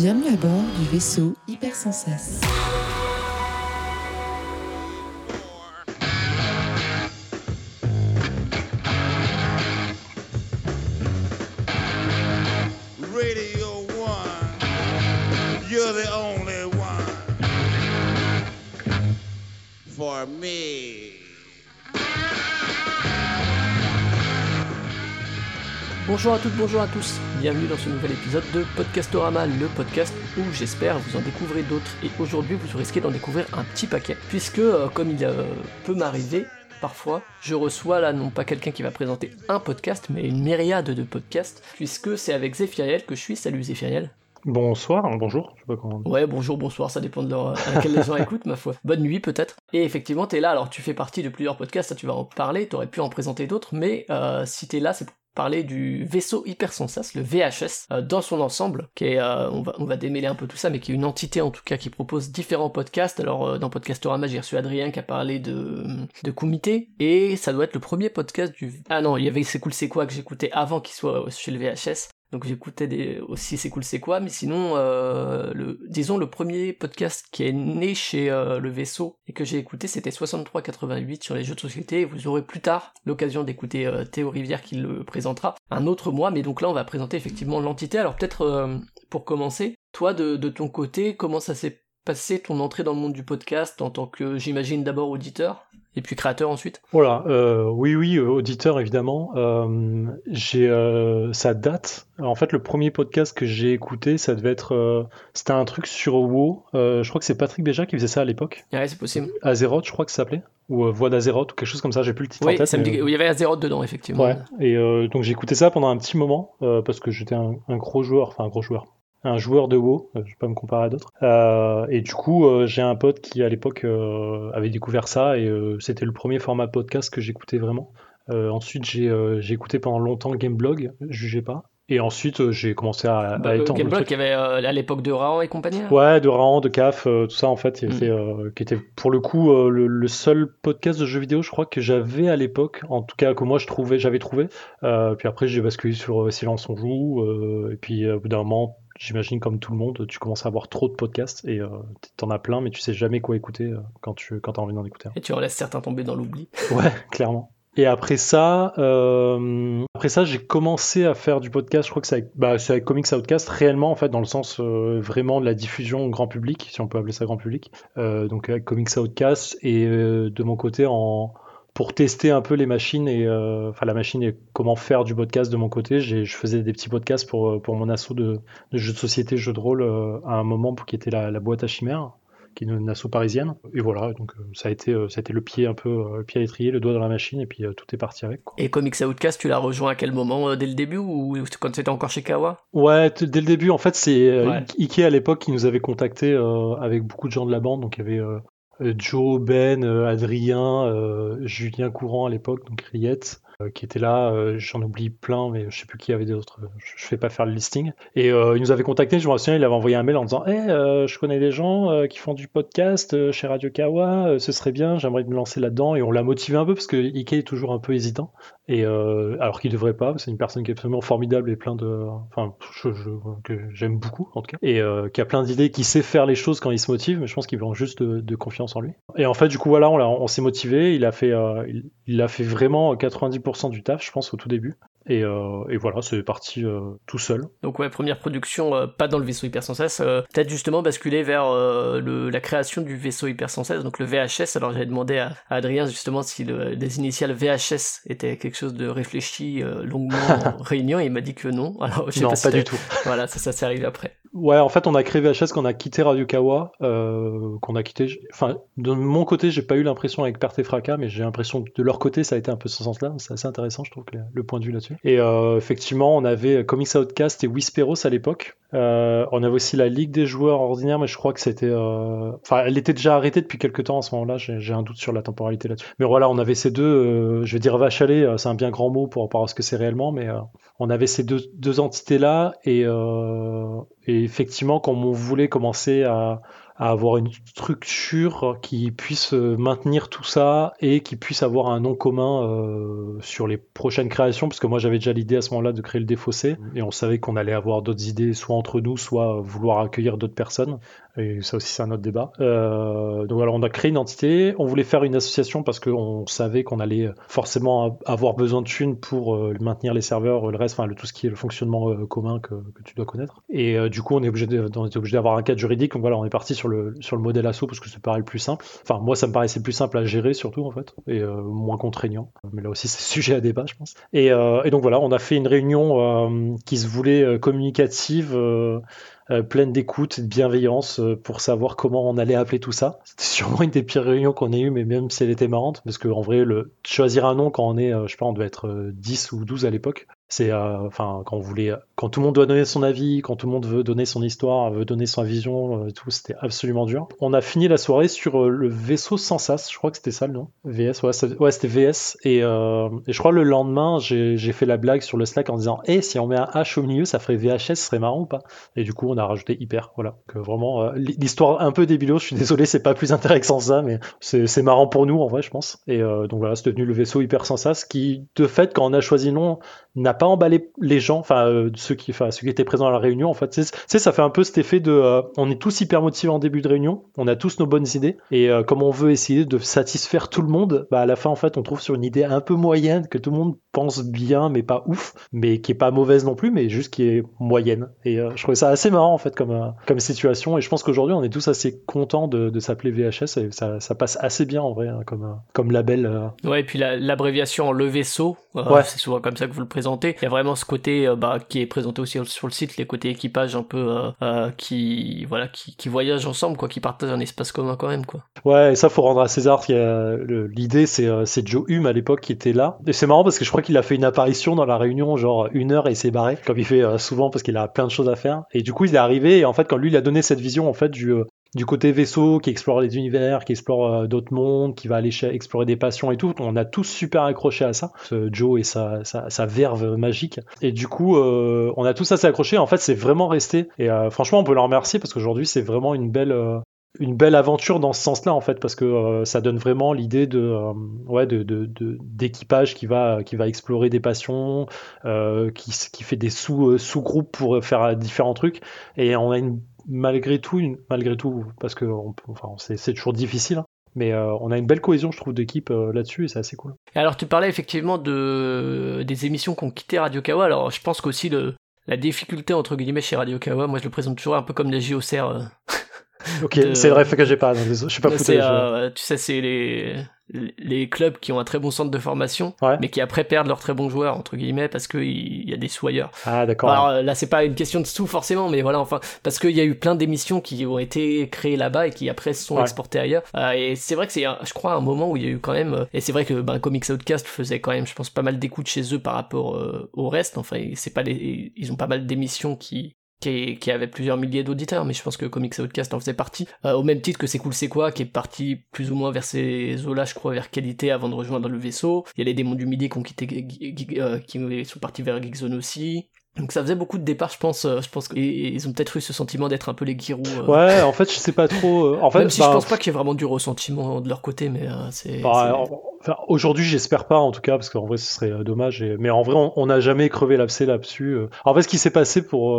Bienvenue à bord du vaisseau Hypersensas. Radio One, you're the only one for me. Bonjour à toutes, bonjour à tous, bienvenue dans ce nouvel épisode de Podcastorama, le podcast où j'espère vous en découvrez d'autres. Et aujourd'hui vous risquez d'en découvrir un petit paquet, puisque euh, comme il euh, peut m'arriver, parfois, je reçois là non pas quelqu'un qui va présenter un podcast, mais une myriade de podcasts, puisque c'est avec Zéphiriel que je suis. Salut Zéphiriel. Bonsoir, hein, bonjour, je sais pas comment. Ouais, bonjour, bonsoir, ça dépend de l'heure à laquelle les gens écoutent, ma foi. Bonne nuit peut-être. Et effectivement, t'es là, alors tu fais partie de plusieurs podcasts, ça tu vas en parler, t'aurais pu en présenter d'autres, mais euh, si t'es là, c'est pour parler du vaisseau hypersensas, le VHS, euh, dans son ensemble, qui est, euh, on, va, démêler un peu tout ça, mais qui est une entité en tout cas qui propose différents podcasts. Alors euh, dans Podcastorama, j'ai reçu Adrien qui a parlé de, de Kumite, et ça doit être le premier podcast du... Ah non, il y avait C'est cool c'est quoi que j'écoutais avant qu'il soit chez le VHS. Donc j'écoutais aussi C'est cool c'est quoi, mais sinon, euh, le... disons le premier podcast qui est né chez euh, le vaisseau et que j'ai écouté, c'était 6388 sur les jeux de société. Et vous aurez plus tard l'occasion d'écouter euh, Théo Rivière qui le présentera un autre mois, mais donc là on va présenter effectivement l'entité. Alors peut-être pour commencer, toi de, de ton côté, comment ça s'est passé ton entrée dans le monde du podcast en tant que, j'imagine d'abord auditeur et puis créateur ensuite? Voilà, euh, oui, oui, euh, auditeur évidemment. Euh, j'ai, euh, ça date. En fait, le premier podcast que j'ai écouté, ça devait être, c'était un truc sur WoW. Je crois que c'est Patrick Béja qui faisait ça à l'époque. Ouais, c'est possible. Azeroth, je crois que ça s'appelait, ou Voix d'Azeroth ou quelque chose comme ça. J'ai plus le titre en Oui, tête. ça me mais, dit... il y avait Azeroth dedans, effectivement. Ouais. Et donc j'ai écouté ça pendant un petit moment parce que j'étais un, un gros joueur, enfin un gros joueur, un joueur de WoW. euh, je vais pas me comparer à d'autres. Euh, et du coup, euh, j'ai un pote qui à l'époque euh, avait découvert ça et c'était le premier format podcast que j'écoutais vraiment. Ensuite, j'ai écouté pendant longtemps Gameblog, jugez pas. Et ensuite, j'ai commencé à, Bah, à euh, étendre il y avait à l'époque de Raon et compagnie. là Ouais, de Rahan, de CAF, tout ça en fait, Mm. était, qui était pour le coup le, le seul podcast de jeux vidéo, je crois que j'avais à l'époque, en tout cas que moi je trouvais, j'avais trouvé. Puis après j'ai basculé sur Silence on joue, et puis au bout d'un moment, j'imagine comme tout le monde, tu commences à avoir trop de podcasts et euh, t'en as plein, mais tu sais jamais quoi écouter euh, quand tu quand as envie d'en écouter. un. Et tu en laisses certains tomber dans l'oubli. Ouais, clairement. Et après ça, euh, après ça, j'ai commencé à faire du podcast. Je crois que c'est avec, bah, avec Comics Outcast, réellement en fait, dans le sens euh, vraiment de la diffusion au grand public, si on peut appeler ça grand public. Euh, donc avec Comics Outcast et de mon côté en pour tester un peu les machines et euh, enfin la machine et comment faire du podcast de mon côté, j'ai, je faisais des petits podcasts pour euh, pour mon assaut de, de jeux de société, jeux de rôle euh, à un moment pour qui était la, la boîte à chimères qui est une asso parisienne. Et voilà, donc ça a été, ça a été le pied un peu, le pied à l'étrier, le doigt dans la machine, et puis euh, tout est parti avec. Quoi. Et Comics Outcast, tu l'as rejoint à quel moment Dès le début ou quand tu étais encore chez Kawa? Ouais, dès le début, en fait, c'est Ouais. Ikea à l'époque qui nous avait contacté avec beaucoup de gens de la bande. Donc il y avait Joe, Ben, euh, Adrien, euh, Julien Courant à l'époque, donc Riette, euh, qui était là. Euh, J'en oublie plein, mais je sais plus qui avait d'autres. Je, je fais pas faire le listing. Et euh, il nous avait contacté. Je me souviens, il avait envoyé un mail en disant Hey, euh, je connais des gens euh, qui font du podcast euh, chez Radio Kawa. euh, ce serait bien. J'aimerais me lancer là-dedans. Et on l'a motivé un peu parce que Ikea est toujours un peu hésitant. Et euh, alors qu'il devrait pas, c'est une personne qui est absolument formidable et plein de, enfin, que j'aime beaucoup en tout cas, et euh, qui a plein d'idées, qui sait faire les choses quand il se motive, mais je pense qu'il manque juste de, confiance en lui. Et en fait, du coup, voilà, on, s'est motivé, il a fait, euh, il a fait vraiment 90% du taf, je pense, au tout début. Et, euh, et voilà, c'est parti euh, tout seul. Donc ouais, première production, euh, pas dans le vaisseau hypersensas, euh, peut-être justement basculer vers le, la création du vaisseau hypersensas, donc le VHS. Alors j'avais demandé à, à Adrien justement si le, les initiales VHS étaient quelque chose de réfléchi longuement en réunion, et il m'a dit que non. Alors je sais non, pas, du tout. Voilà, ça, ça s'est arrivé après. Ouais, en fait, on a créé VHS quand on a quitté Radio Kawa, euh, qu'on a quitté. Enfin, de mon côté, j'ai pas eu l'impression avec Perte et Fracas, mais j'ai l'impression que de leur côté, ça a été un peu ce sens-là. C'est assez intéressant, je trouve, le, point de vue là-dessus. Et euh, effectivement, on avait Comics Outcast et Whisperos à l'époque. Euh, on avait aussi la Ligue des joueurs ordinaires, mais je crois que c'était. Enfin, elle était déjà arrêtée depuis quelques temps à ce moment-là. J'ai un doute sur la temporalité là-dessus. Mais voilà, on avait ces deux. je vais dire vache c'est un bien grand mot pour rapport à ce que c'est réellement, mais on avait ces deux, entités-là et, euh, et effectivement, quand on voulait commencer à, à avoir une structure qui puisse euh, maintenir tout ça et qui puisse avoir un nom commun euh, sur les prochaines créations, parce que moi j'avais déjà l'idée à ce moment-là de créer le défaussé, et on savait qu'on allait avoir d'autres idées, soit entre nous, soit vouloir accueillir d'autres personnes. Et ça aussi, c'est un autre débat. Euh, donc voilà, on a créé une entité. On voulait faire une association parce qu'on savait qu'on allait forcément avoir besoin de thunes pour maintenir les serveurs, le reste, enfin tout ce qui est le fonctionnement commun que, tu dois connaître. Et du coup, on est obligé d'avoir un cadre juridique. Donc voilà, on est parti sur le sur le modèle ASSO parce que ça paraît le plus simple. Enfin, moi, ça me paraissait plus simple à gérer surtout en fait et euh, moins contraignant. Mais là aussi, c'est sujet à débat, je pense. Et, euh, et, donc voilà, on a fait une réunion qui se voulait communicative. Euh, pleine d'écoute de bienveillance euh, pour savoir comment on allait appeler tout ça. C'était sûrement une des pires réunions qu'on ait eues, mais même si elle était marrante, parce qu'en vrai, le, choisir un nom quand on est, euh, je sais pas, on devait être 10 ou 12 à l'époque, c'est euh, enfin quand quand tout le monde doit donner son avis, quand tout le monde veut donner son histoire, veut donner sa vision, euh, tout, c'était absolument dur. On a fini la soirée sur euh, le vaisseau sans sas, je crois que c'était ça le nom. VS, ouais, c'était VS. Et, je crois le lendemain, j'ai fait la blague sur le Slack en disant, hé, hey, si on met un H au milieu, ça ferait VHS, ce serait marrant ou pas? Et du coup, on a rajouté hyper, voilà. Que vraiment, l'histoire un peu débilos, je suis désolé, c'est pas plus intéressant que ça, mais c'est marrant pour nous en vrai, je pense. Et donc voilà, c'était devenu le vaisseau hyper sans sas, qui de fait, quand on a choisi le nom, n'a pas emballé les gens, enfin euh, ceux qui, enfin ceux qui étaient présents à la réunion. En fait, tu sais, ça fait un peu cet effet de, euh, on est tous hyper motivés en début de réunion, on a tous nos bonnes idées, et euh, comme on veut essayer de satisfaire tout le monde, bah à la fin en fait, on trouve sur une idée un peu moyenne que tout le monde pense bien, mais pas ouf, mais qui est pas mauvaise non plus, mais juste qui est moyenne. Et je trouvais ça assez marrant en fait comme comme situation, et je pense qu'aujourd'hui on est tous assez contents de, de s'appeler VHS, et ça, ça, passe assez bien en vrai hein, comme comme label. Ouais, et puis l'abréviation le vaisseau, ouais. c'est souvent comme ça que vous le présentez. Il y a vraiment ce côté euh, bah, qui est présenté aussi sur le site, les côtés équipage un peu euh, euh, qui voilà qui, voyagent ensemble, quoi, qui partagent un espace commun quand même, quoi. Ouais, et ça faut rendre à César. L'idée c'est Joe Hume à l'époque qui était là. Et c'est marrant parce que je crois qu'il a fait une apparition dans la réunion, genre une heure et s'est barré, comme il fait souvent parce qu'il a plein de choses à faire. Et du coup il est arrivé et en fait quand lui il a donné cette vision en fait du du côté vaisseau qui explore les univers, qui explore euh, d'autres mondes, qui va aller explorer des passions et tout. On a tous super accroché à ça, ce Joe et sa, verve magique. Et du coup, euh, on a tous assez accroché. En fait, c'est vraiment resté. Et euh, franchement, on peut leur remercier parce qu'aujourd'hui, c'est vraiment une belle une belle aventure dans ce sens-là en fait parce que ça donne vraiment l'idée de ouais d'équipage qui va qui va explorer des passions qui, qui fait des sous sous groupes pour faire différents trucs et on a une malgré tout, une, malgré tout, parce que on, enfin, c'est toujours difficile, hein, mais euh, on a une belle cohésion, je trouve, d'équipe euh, là-dessus et c'est assez cool. Alors, tu parlais effectivement de des émissions qui ont quitté Radio Kawa. Alors, je pense qu'aussi le la difficulté entre guillemets chez Radio Kawa, moi je le présente toujours un peu comme les JOCR. Euh, ok, c'est vrai que j'ai pas, je suis pas foutu. Tu sais, c'est les les clubs qui ont un très bon centre de formation, ouais. mais qui après perdent leurs très bons joueurs entre guillemets parce qu'il y a des sous ailleurs. Ah d'accord. Alors là c'est pas une question de sous forcément, mais voilà enfin parce qu'il y a eu plein d'émissions qui ont été créées là-bas et qui après se sont ouais. exportées ailleurs. Euh, et c'est vrai que c'est je crois un moment où il y a eu quand même euh, et c'est vrai que ben, Comics Outcast faisait quand même je pense pas mal d'écoute chez eux par rapport euh, au reste. Enfin c'est pas les ils ont pas mal d'émissions qui qui, avait plusieurs milliers d'auditeurs, mais je pense que Comics Outcast en faisait partie, euh, au même titre que C'est cool c'est quoi, qui est parti plus ou moins vers ces eaux-là, je crois, vers qualité avant de rejoindre le vaisseau. Il y a les démons du midi qui ont quitté, euh, qui sont partis vers Geekzone aussi. Donc ça faisait beaucoup de départs, je pense. Euh, je pense qu'ils ont peut-être eu ce sentiment d'être un peu les Giroud. Euh... Ouais, en fait, je sais pas trop. Euh, en fait, même si bah, je pense pas qu'il y ait vraiment du ressentiment de leur côté, mais euh, c'est. Bah, enfin, aujourd'hui, j'espère pas, en tout cas, parce qu'en vrai, ce serait dommage. Et... Mais en vrai, on n'a jamais crevé l'abcès là-dessus. En fait, ce qui s'est passé pour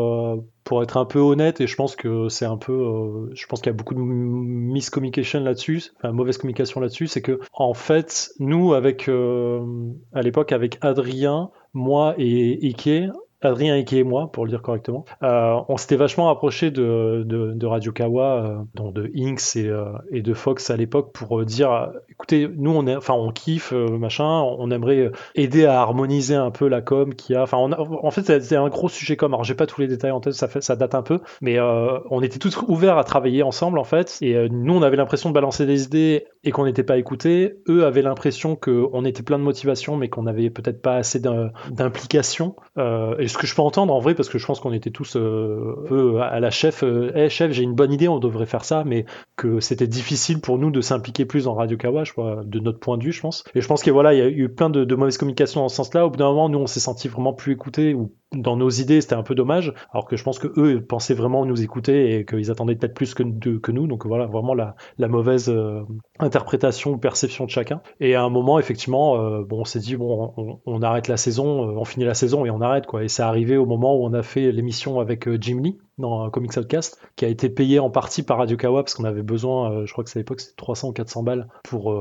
pour être un peu honnête, et je pense que c'est un peu, je pense qu'il y a beaucoup de miscommunication là-dessus, enfin mauvaise communication là-dessus, c'est que en fait, nous, avec à l'époque, avec Adrien, moi et Ike, Adrien Ike et moi, pour le dire correctement, euh, on s'était vachement rapproché de, de, de Radio Kawa, euh, donc de Inks et, euh, et, de Fox à l'époque, pour dire, écoutez, nous on enfin on kiffe, euh, machin, on aimerait aider à harmoniser un peu la com qui a, enfin en fait c'était un gros sujet com. Alors j'ai pas tous les détails en tête, ça fait, ça date un peu, mais euh, on était tous ouverts à travailler ensemble en fait, et nous on avait l'impression de balancer des idées et qu'on n'était pas écouté. Eux avaient l'impression qu'on était plein de motivation, mais qu'on n'avait peut-être pas assez d'implication. Euh, et ce que je peux entendre en vrai, parce que je pense qu'on était tous euh, peu à la chef, euh, hey, chef, j'ai une bonne idée, on devrait faire ça, mais que c'était difficile pour nous de s'impliquer plus dans Radio Kawa, je crois, de notre point de vue, je pense. Et je pense qu'il voilà, y a eu plein de, mauvaises communications dans ce sens-là. Au bout d'un moment, nous, on s'est senti vraiment plus écoutés ou dans nos idées, c'était un peu dommage, alors que je pense que eux pensaient vraiment nous écouter et qu'ils attendaient peut-être plus que, que nous. Donc voilà, vraiment la, la mauvaise euh, interprétation ou perception de chacun. Et à un moment, effectivement, euh, bon, on s'est dit bon, on, arrête la saison, euh, on finit la saison et on arrête quoi. Et c'est arrivé au moment où on a fait l'émission avec Jim Lee dans Comics Outcast, qui a été payé en partie par Radio Kawa parce qu'on avait besoin, je crois que c'est à l'époque c'était 300 ou 400 balles pour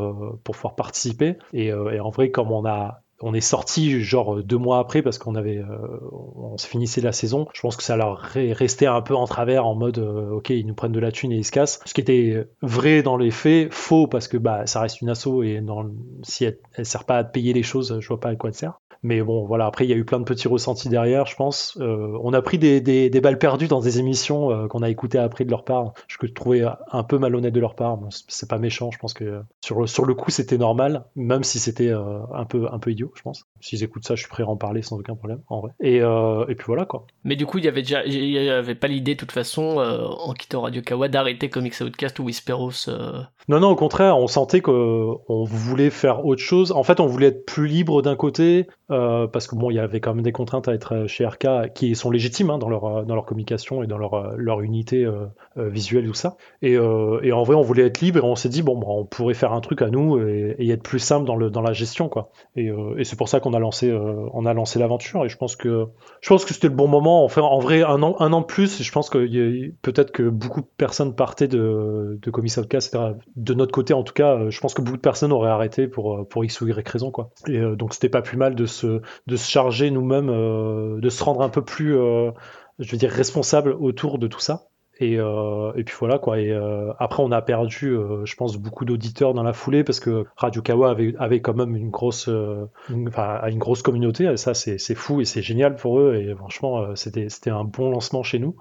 pour pouvoir participer. Et en vrai, comme on a on est sorti genre deux mois après parce qu'on avait euh, on se finissait la saison. Je pense que ça leur est resté un peu en travers en mode euh, ok ils nous prennent de la thune et ils se cassent. Ce qui était vrai dans les faits faux parce que bah ça reste une asso et dans, si elle, elle sert pas à payer les choses je vois pas à quoi elle sert mais bon, voilà, après, il y a eu plein de petits ressentis derrière, je pense. Euh, on a pris des, des, des, balles perdues dans des émissions euh, qu'on a écoutées après de leur part. Je trouvais un peu malhonnête de leur part. Bon, c'est pas méchant, je pense que sur, sur le coup, c'était normal, même si c'était euh, un, peu, un peu idiot, je pense. S'ils écoutent ça, je suis prêt à en parler sans aucun problème, en vrai. Et, euh, et puis voilà, quoi. Mais du coup, il y avait déjà, il y avait pas l'idée, de toute façon, euh, en quittant Radio Kawa, d'arrêter Comics Outcast ou Whisperos Non, non, au contraire, on sentait qu'on voulait faire autre chose. En fait, on voulait être plus libre d'un côté, parce que bon, il y avait quand même des contraintes à être euh, chez RK qui sont légitimes hein, dans, leur, euh, dans leur communication et dans leur, euh, leur unité visuelle tout ça. Et, en vrai, on voulait être libre et on s'est dit, bon, bah, on pourrait faire un truc à nous et, être plus simple dans, le, dans la gestion. quoi. Et, c'est pour ça qu'on a lancé, on l'aventure et je pense que, que c'était le bon moment. Enfin, en vrai, un an, un an de plus, je pense que peut-être que beaucoup de personnes partaient de, de Comics Outcast, De notre côté, en tout cas, je pense que beaucoup de personnes auraient arrêté pour, pour X ou Y raison. Quoi. Et donc, c'était pas plus mal de se, de se charger nous-mêmes, euh, de se rendre un peu plus, euh, je veux dire, responsable autour de tout ça. Et, euh, et, puis voilà quoi. Et euh, après, on a perdu, euh, je pense, beaucoup d'auditeurs dans la foulée parce que Radio Kawa avait, avait quand même une grosse, euh, une, une grosse communauté. Et ça, c'est fou et c'est génial pour eux. Et franchement, euh, c'était c'était un bon lancement chez nous.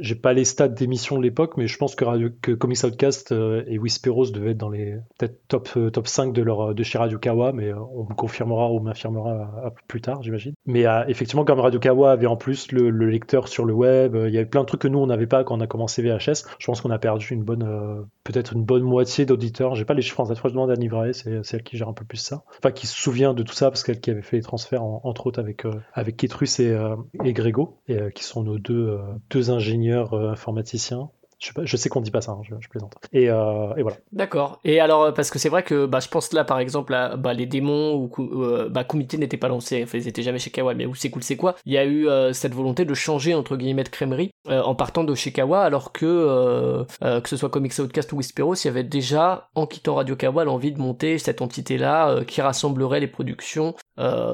J'ai pas les stats d'émission de l'époque, mais je pense que, Radio, que Comics Outcast et Whisperos devaient être dans les peut-être top top 5 de leur de chez Radio Kawa, mais on me confirmera ou m'affirmera plus tard, j'imagine. Mais effectivement, comme Radio Kawa avait en plus le, le lecteur sur le web, il y avait plein de trucs que nous on n'avait pas quand on a commencé VHS, je pense qu'on a perdu une bonne, euh, peut-être une bonne moitié d'auditeurs. J'ai pas les chiffres en tête, je demande à Nivrae, c'est elle qui gère un peu plus ça. Enfin, qui se souvient de tout ça parce qu'elle qui avait fait les transferts entre autres avec euh, avec Ketrus et, euh, Grégo, qui sont nos deux deux ingénieurs informaticiens je, sais qu'on dit pas ça, hein, je, plaisante. Et, euh, et voilà. D'accord. Et alors, parce que c'est vrai que bah, je pense là, par exemple, à, bah, les démons ou euh, bah, Kumite n'étaient pas lancés, enfin, ils étaient jamais chez Kawa, mais où c'est cool, c'est quoi? Il y a eu euh, cette volonté de changer entre guillemets de crèmerie euh, en partant de chez Kawa, alors que euh, euh, que ce soit Comics Outcast ou Whisperos, il y avait déjà en quittant Radio Kawa l'envie de monter cette entité-là qui rassemblerait les productions,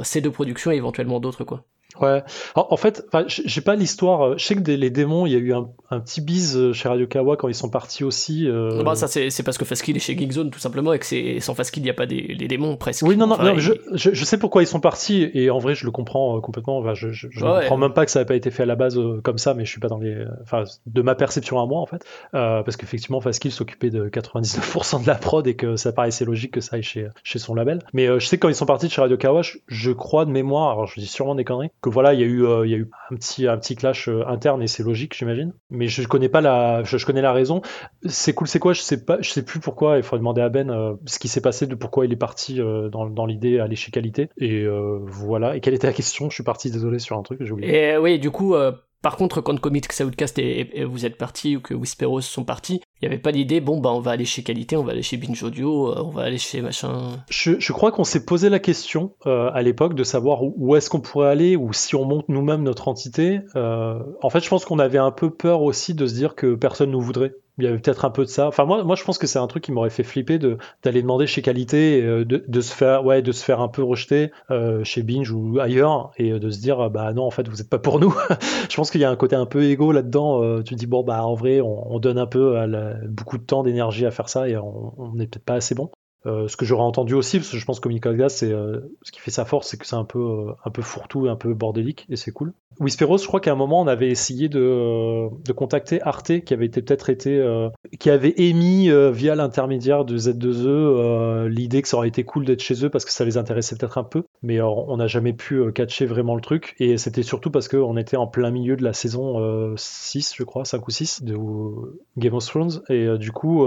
ces deux productions et éventuellement d'autres quoi. Ouais. En, en fait, j'ai pas l'histoire. Je sais que les démons, il y a eu un, un petit bise euh, chez Radio Kawa quand ils sont partis aussi. Euh... Bah, ça, c'est parce que Faskill est chez Geekzone, tout simplement, et que c'est sans Faskill, il n'y a pas des, des, démons presque. Oui, non, non, enfin, non je, je, je, sais pourquoi ils sont partis, et en vrai, je le comprends euh, complètement. Enfin, je je, je ouais, comprends même pas que ça n'avait pas été fait à la base euh, comme ça, mais je suis pas dans les. Enfin, de ma perception à moi, en fait. Euh, parce qu'effectivement, Faskill s'occupait de 99% de la prod et que ça paraissait logique que ça aille chez, chez son label. Mais je sais que quand ils sont partis de chez Radio Kawa, je, crois de mémoire, alors je dis sûrement des conneries, que voilà, il y a eu, il y a eu un petit, un petit clash interne et c'est logique, j'imagine. Mais je connais pas la je, connais la raison. C'est cool, c'est quoi? Je sais pas, je sais plus pourquoi. Il faudrait demander à Ben euh, ce qui s'est passé, de pourquoi il est parti euh, dans, dans l'idée aller chez Qualité. Et euh, voilà. Et quelle était la question? Je suis parti, désolé sur un truc, j'ai oublié. Et oui, du coup, par contre, quand Comics Outcast et, et, vous êtes parti ou que Whisperos sont partis, il n'y avait pas l'idée, bon, bah on va aller chez Qualité, on va aller chez Binge Audio, on va aller chez machin. Je, crois qu'on s'est posé la question euh, à l'époque de savoir où, est-ce qu'on pourrait aller ou si on monte nous-mêmes notre entité. Euh, en fait, je pense qu'on avait un peu peur aussi de se dire que personne nous voudrait il y avait peut-être un peu de ça. Enfin moi, moi je pense que c'est un truc qui m'aurait fait flipper de d'aller demander chez Qualité, euh, de, de, se faire ouais de se faire un peu rejeter euh, chez Binge ou ailleurs et de se dire bah non en fait vous êtes pas pour nous. je pense qu'il y a un côté un peu égo là-dedans. Euh, tu dis bon bah en vrai on, on donne un peu à la, beaucoup de temps d'énergie à faire ça et on n'est peut-être pas assez bon. Euh, ce que j'aurais entendu aussi, parce que je pense que Comic c'est euh, ce qui fait sa force, c'est que c'est un peu euh, un peu fourre-tout, un peu bordélique, et c'est cool. Whisperos, je crois qu'à un moment on avait essayé de, de contacter Arte, qui avait été peut-être été, qui avait émis via l'intermédiaire de Z2E l'idée que ça aurait été cool d'être chez eux parce que ça les intéressait peut-être un peu, mais on n'a jamais pu catcher vraiment le truc, et c'était surtout parce qu'on était en plein milieu de la saison 6, je crois, 5 ou 6 de Game of Thrones, et du coup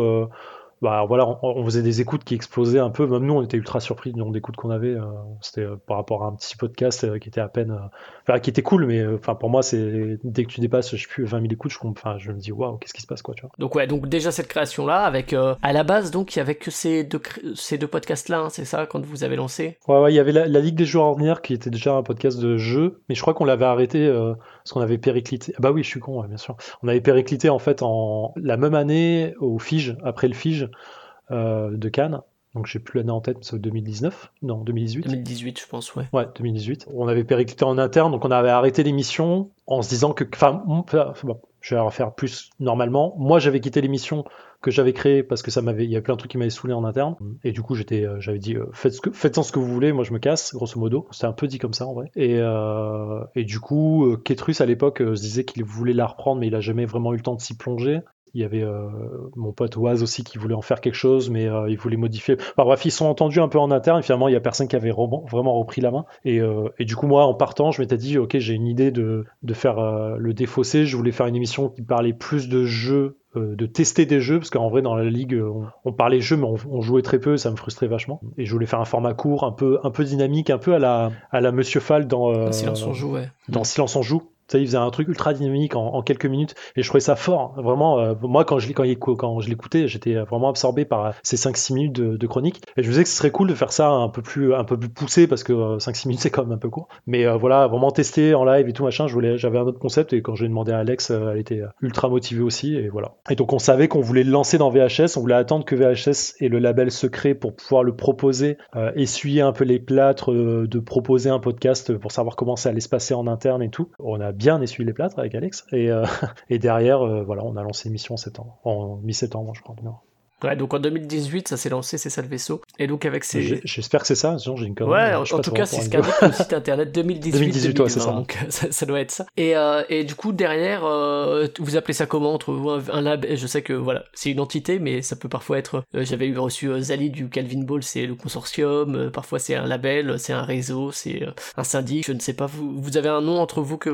bah voilà, on, faisait des écoutes qui explosaient un peu. Même nous, on était ultra surpris du nombre d'écoutes qu'on avait. Euh, c'était euh, par rapport à un petit podcast euh, qui était à peine, enfin qui était cool, mais enfin pour moi, c'est dès que tu dépasses, je sais plus 20 000 écoutes, je, enfin, je me dis waouh, qu'est-ce qui se passe quoi, tu vois. Donc ouais, donc déjà cette création là, avec à la base donc il y avait que ces deux ces deux podcasts là, hein, c'est ça quand vous avez lancé? Ouais, ouais, il y avait la, Ligue des joueurs ordinaires qui était déjà un podcast de jeu, mais je crois qu'on l'avait arrêté parce qu'on avait périclité. bah oui, je suis con, bien sûr. On avait périclité en fait en la même année au Fige, après le Fige. Euh, de Cannes. Donc j'ai plus l'année en tête, c'est 2019 Non, 2018 2018, je pense, ouais. Ouais, 2018. On avait périclité en interne, donc on avait arrêté l'émission en se disant que. Enfin, bon, je vais refaire plus normalement. Moi, j'avais quitté l'émission que j'avais créée parce que ça m'avait, il y avait plein de trucs qui m'avaient saoulé en interne. Et du coup, j'étais, euh, j'avais dit, euh, faites ce que, faites-en ce que vous voulez, moi je me casse, grosso modo. C'était un peu dit comme ça en vrai. Et, euh, et du coup, Ketrus à l'époque se disait qu'il voulait la reprendre, mais il a jamais vraiment eu le temps de s'y plonger. Il y avait euh, mon pote Oaz aussi qui voulait en faire quelque chose, mais euh, il voulait modifier. Enfin, bref, ils sont entendus un peu en interne. Et finalement, il y a personne qui avait vraiment repris la main. Et, euh, et, du coup, moi, en partant, je m'étais dit, ok, j'ai une idée de, de faire le défaussé. Je voulais faire une émission qui parlait plus de jeux de tester des jeux parce qu'en vrai dans la ligue on, parlait jeux mais on, jouait très peu ça me frustrait vachement et je voulais faire un format court un peu un peu dynamique un peu à la à la Monsieur Fall dans Silence on joue ouais. dans Silence on joue il faisait un truc ultra dynamique en, quelques minutes et je trouvais ça fort. Vraiment, euh, moi, quand je, l'écoutais, j'étais vraiment absorbé par ces 5-6 minutes de, chronique. Et je me disais que ce serait cool de faire ça un peu plus, un peu plus poussé parce que 5-6 euh, minutes, c'est quand même un peu court. Mais euh, voilà, vraiment tester en live et tout machin, j'avais un autre concept et quand je l'ai demandé à Alex, elle était ultra motivée aussi et voilà. Et donc, on savait qu'on voulait le lancer dans VHS, on voulait attendre que VHS ait le label secret pour pouvoir le proposer, essuyer un peu les plâtres, de proposer un podcast pour savoir comment ça allait se passer en interne et tout. On a bien essuyé les plâtres avec Alex. Et, euh, derrière, euh, voilà, on a lancé l'émission en, en mi-septembre, je crois. Ouais, donc en 2018, ça s'est lancé, c'est ça le vaisseau. Et donc avec ces. J'espère que c'est ça, sinon j'ai une connerie. Ouais, en, tout cas, c'est ce qu'a dit le site internet 2018. 2018, ouais, c'est ça. Donc ça, doit être ça. Et, euh, et du coup, derrière, euh, vous appelez ça comment entre vous un, lab? Je sais que voilà, c'est une entité, mais ça peut parfois être. Euh, j'avais eu reçu Zali du Calvin Ball, c'est le consortium. parfois, c'est un label, c'est un réseau, c'est un syndic. Je ne sais pas. Vous, vous avez un nom entre vous que.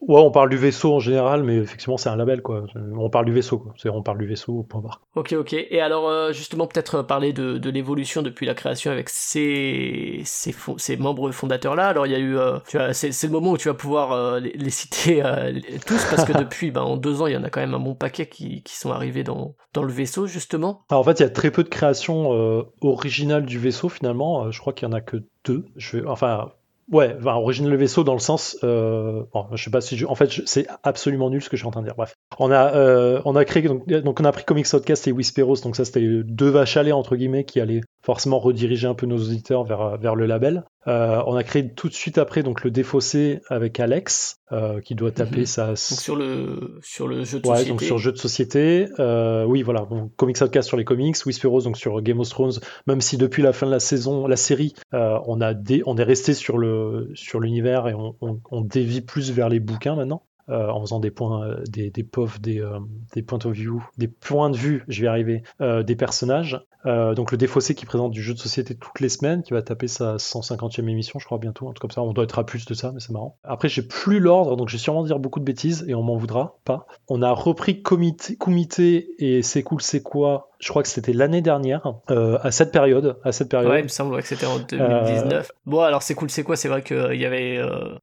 Ouais, on parle du vaisseau en général, mais effectivement, c'est un label, quoi. On parle du vaisseau, quoi. On parle du vaisseau, point barre. Ok, ok. Et alors, euh, justement, peut-être euh, parler de, de l'évolution depuis la création avec ces, ces, ces membres fondateurs-là. Alors, il y a eu, euh, tu vois, c'est, le moment où tu vas pouvoir les, citer tous, parce que depuis, ben, en deux ans, il y en a quand même un bon paquet qui, qui sont arrivés dans, dans le vaisseau, justement. Alors, en fait, il y a très peu de créations originales du vaisseau, finalement. je crois qu'il y en a que deux. Je vais, enfin, Ouais, enfin, origine le vaisseau dans le sens, euh, bon, je sais pas si, je, en fait, c'est absolument nul ce que je suis en train de dire. Bref, on a, euh, on a créé donc, donc on a pris Comics Podcast et Whisperos, donc ça c'était deux vaches lait entre guillemets qui allaient forcément rediriger un peu nos auditeurs vers, vers le label. Euh, on a créé tout de suite après donc le défaussé avec Alex euh, qui doit taper mhm. sa donc sur le sur le jeu de ouais, société. donc sur jeu de société. Euh, oui voilà donc Comics Outcast sur les comics, Whisperos donc sur Game of Thrones. Même si depuis la fin de la saison, la série, on a on est resté sur le sur l'univers et on, on, on dévie plus vers les bouquins maintenant. Euh, en faisant des points, euh, des, des POV, des, euh, des points of view, des points de vue, je vais arriver, des personnages. Donc le défaussé qui présente du jeu de société toutes les semaines, qui va taper sa 150e émission, je crois bientôt, un truc comme ça. On doit être à plus de ça, mais c'est marrant. Après, j'ai plus l'ordre, donc je vais sûrement dire beaucoup de bêtises et on m'en voudra pas. On a repris comité, comité et c'est cool, c'est quoi je crois que c'était l'année dernière, euh, à cette période, à cette période. Ouais, il me semble que c'était en 2019. Euh, bon, alors c'est cool, c'est quoi? C'est vrai qu'il euh, y avait,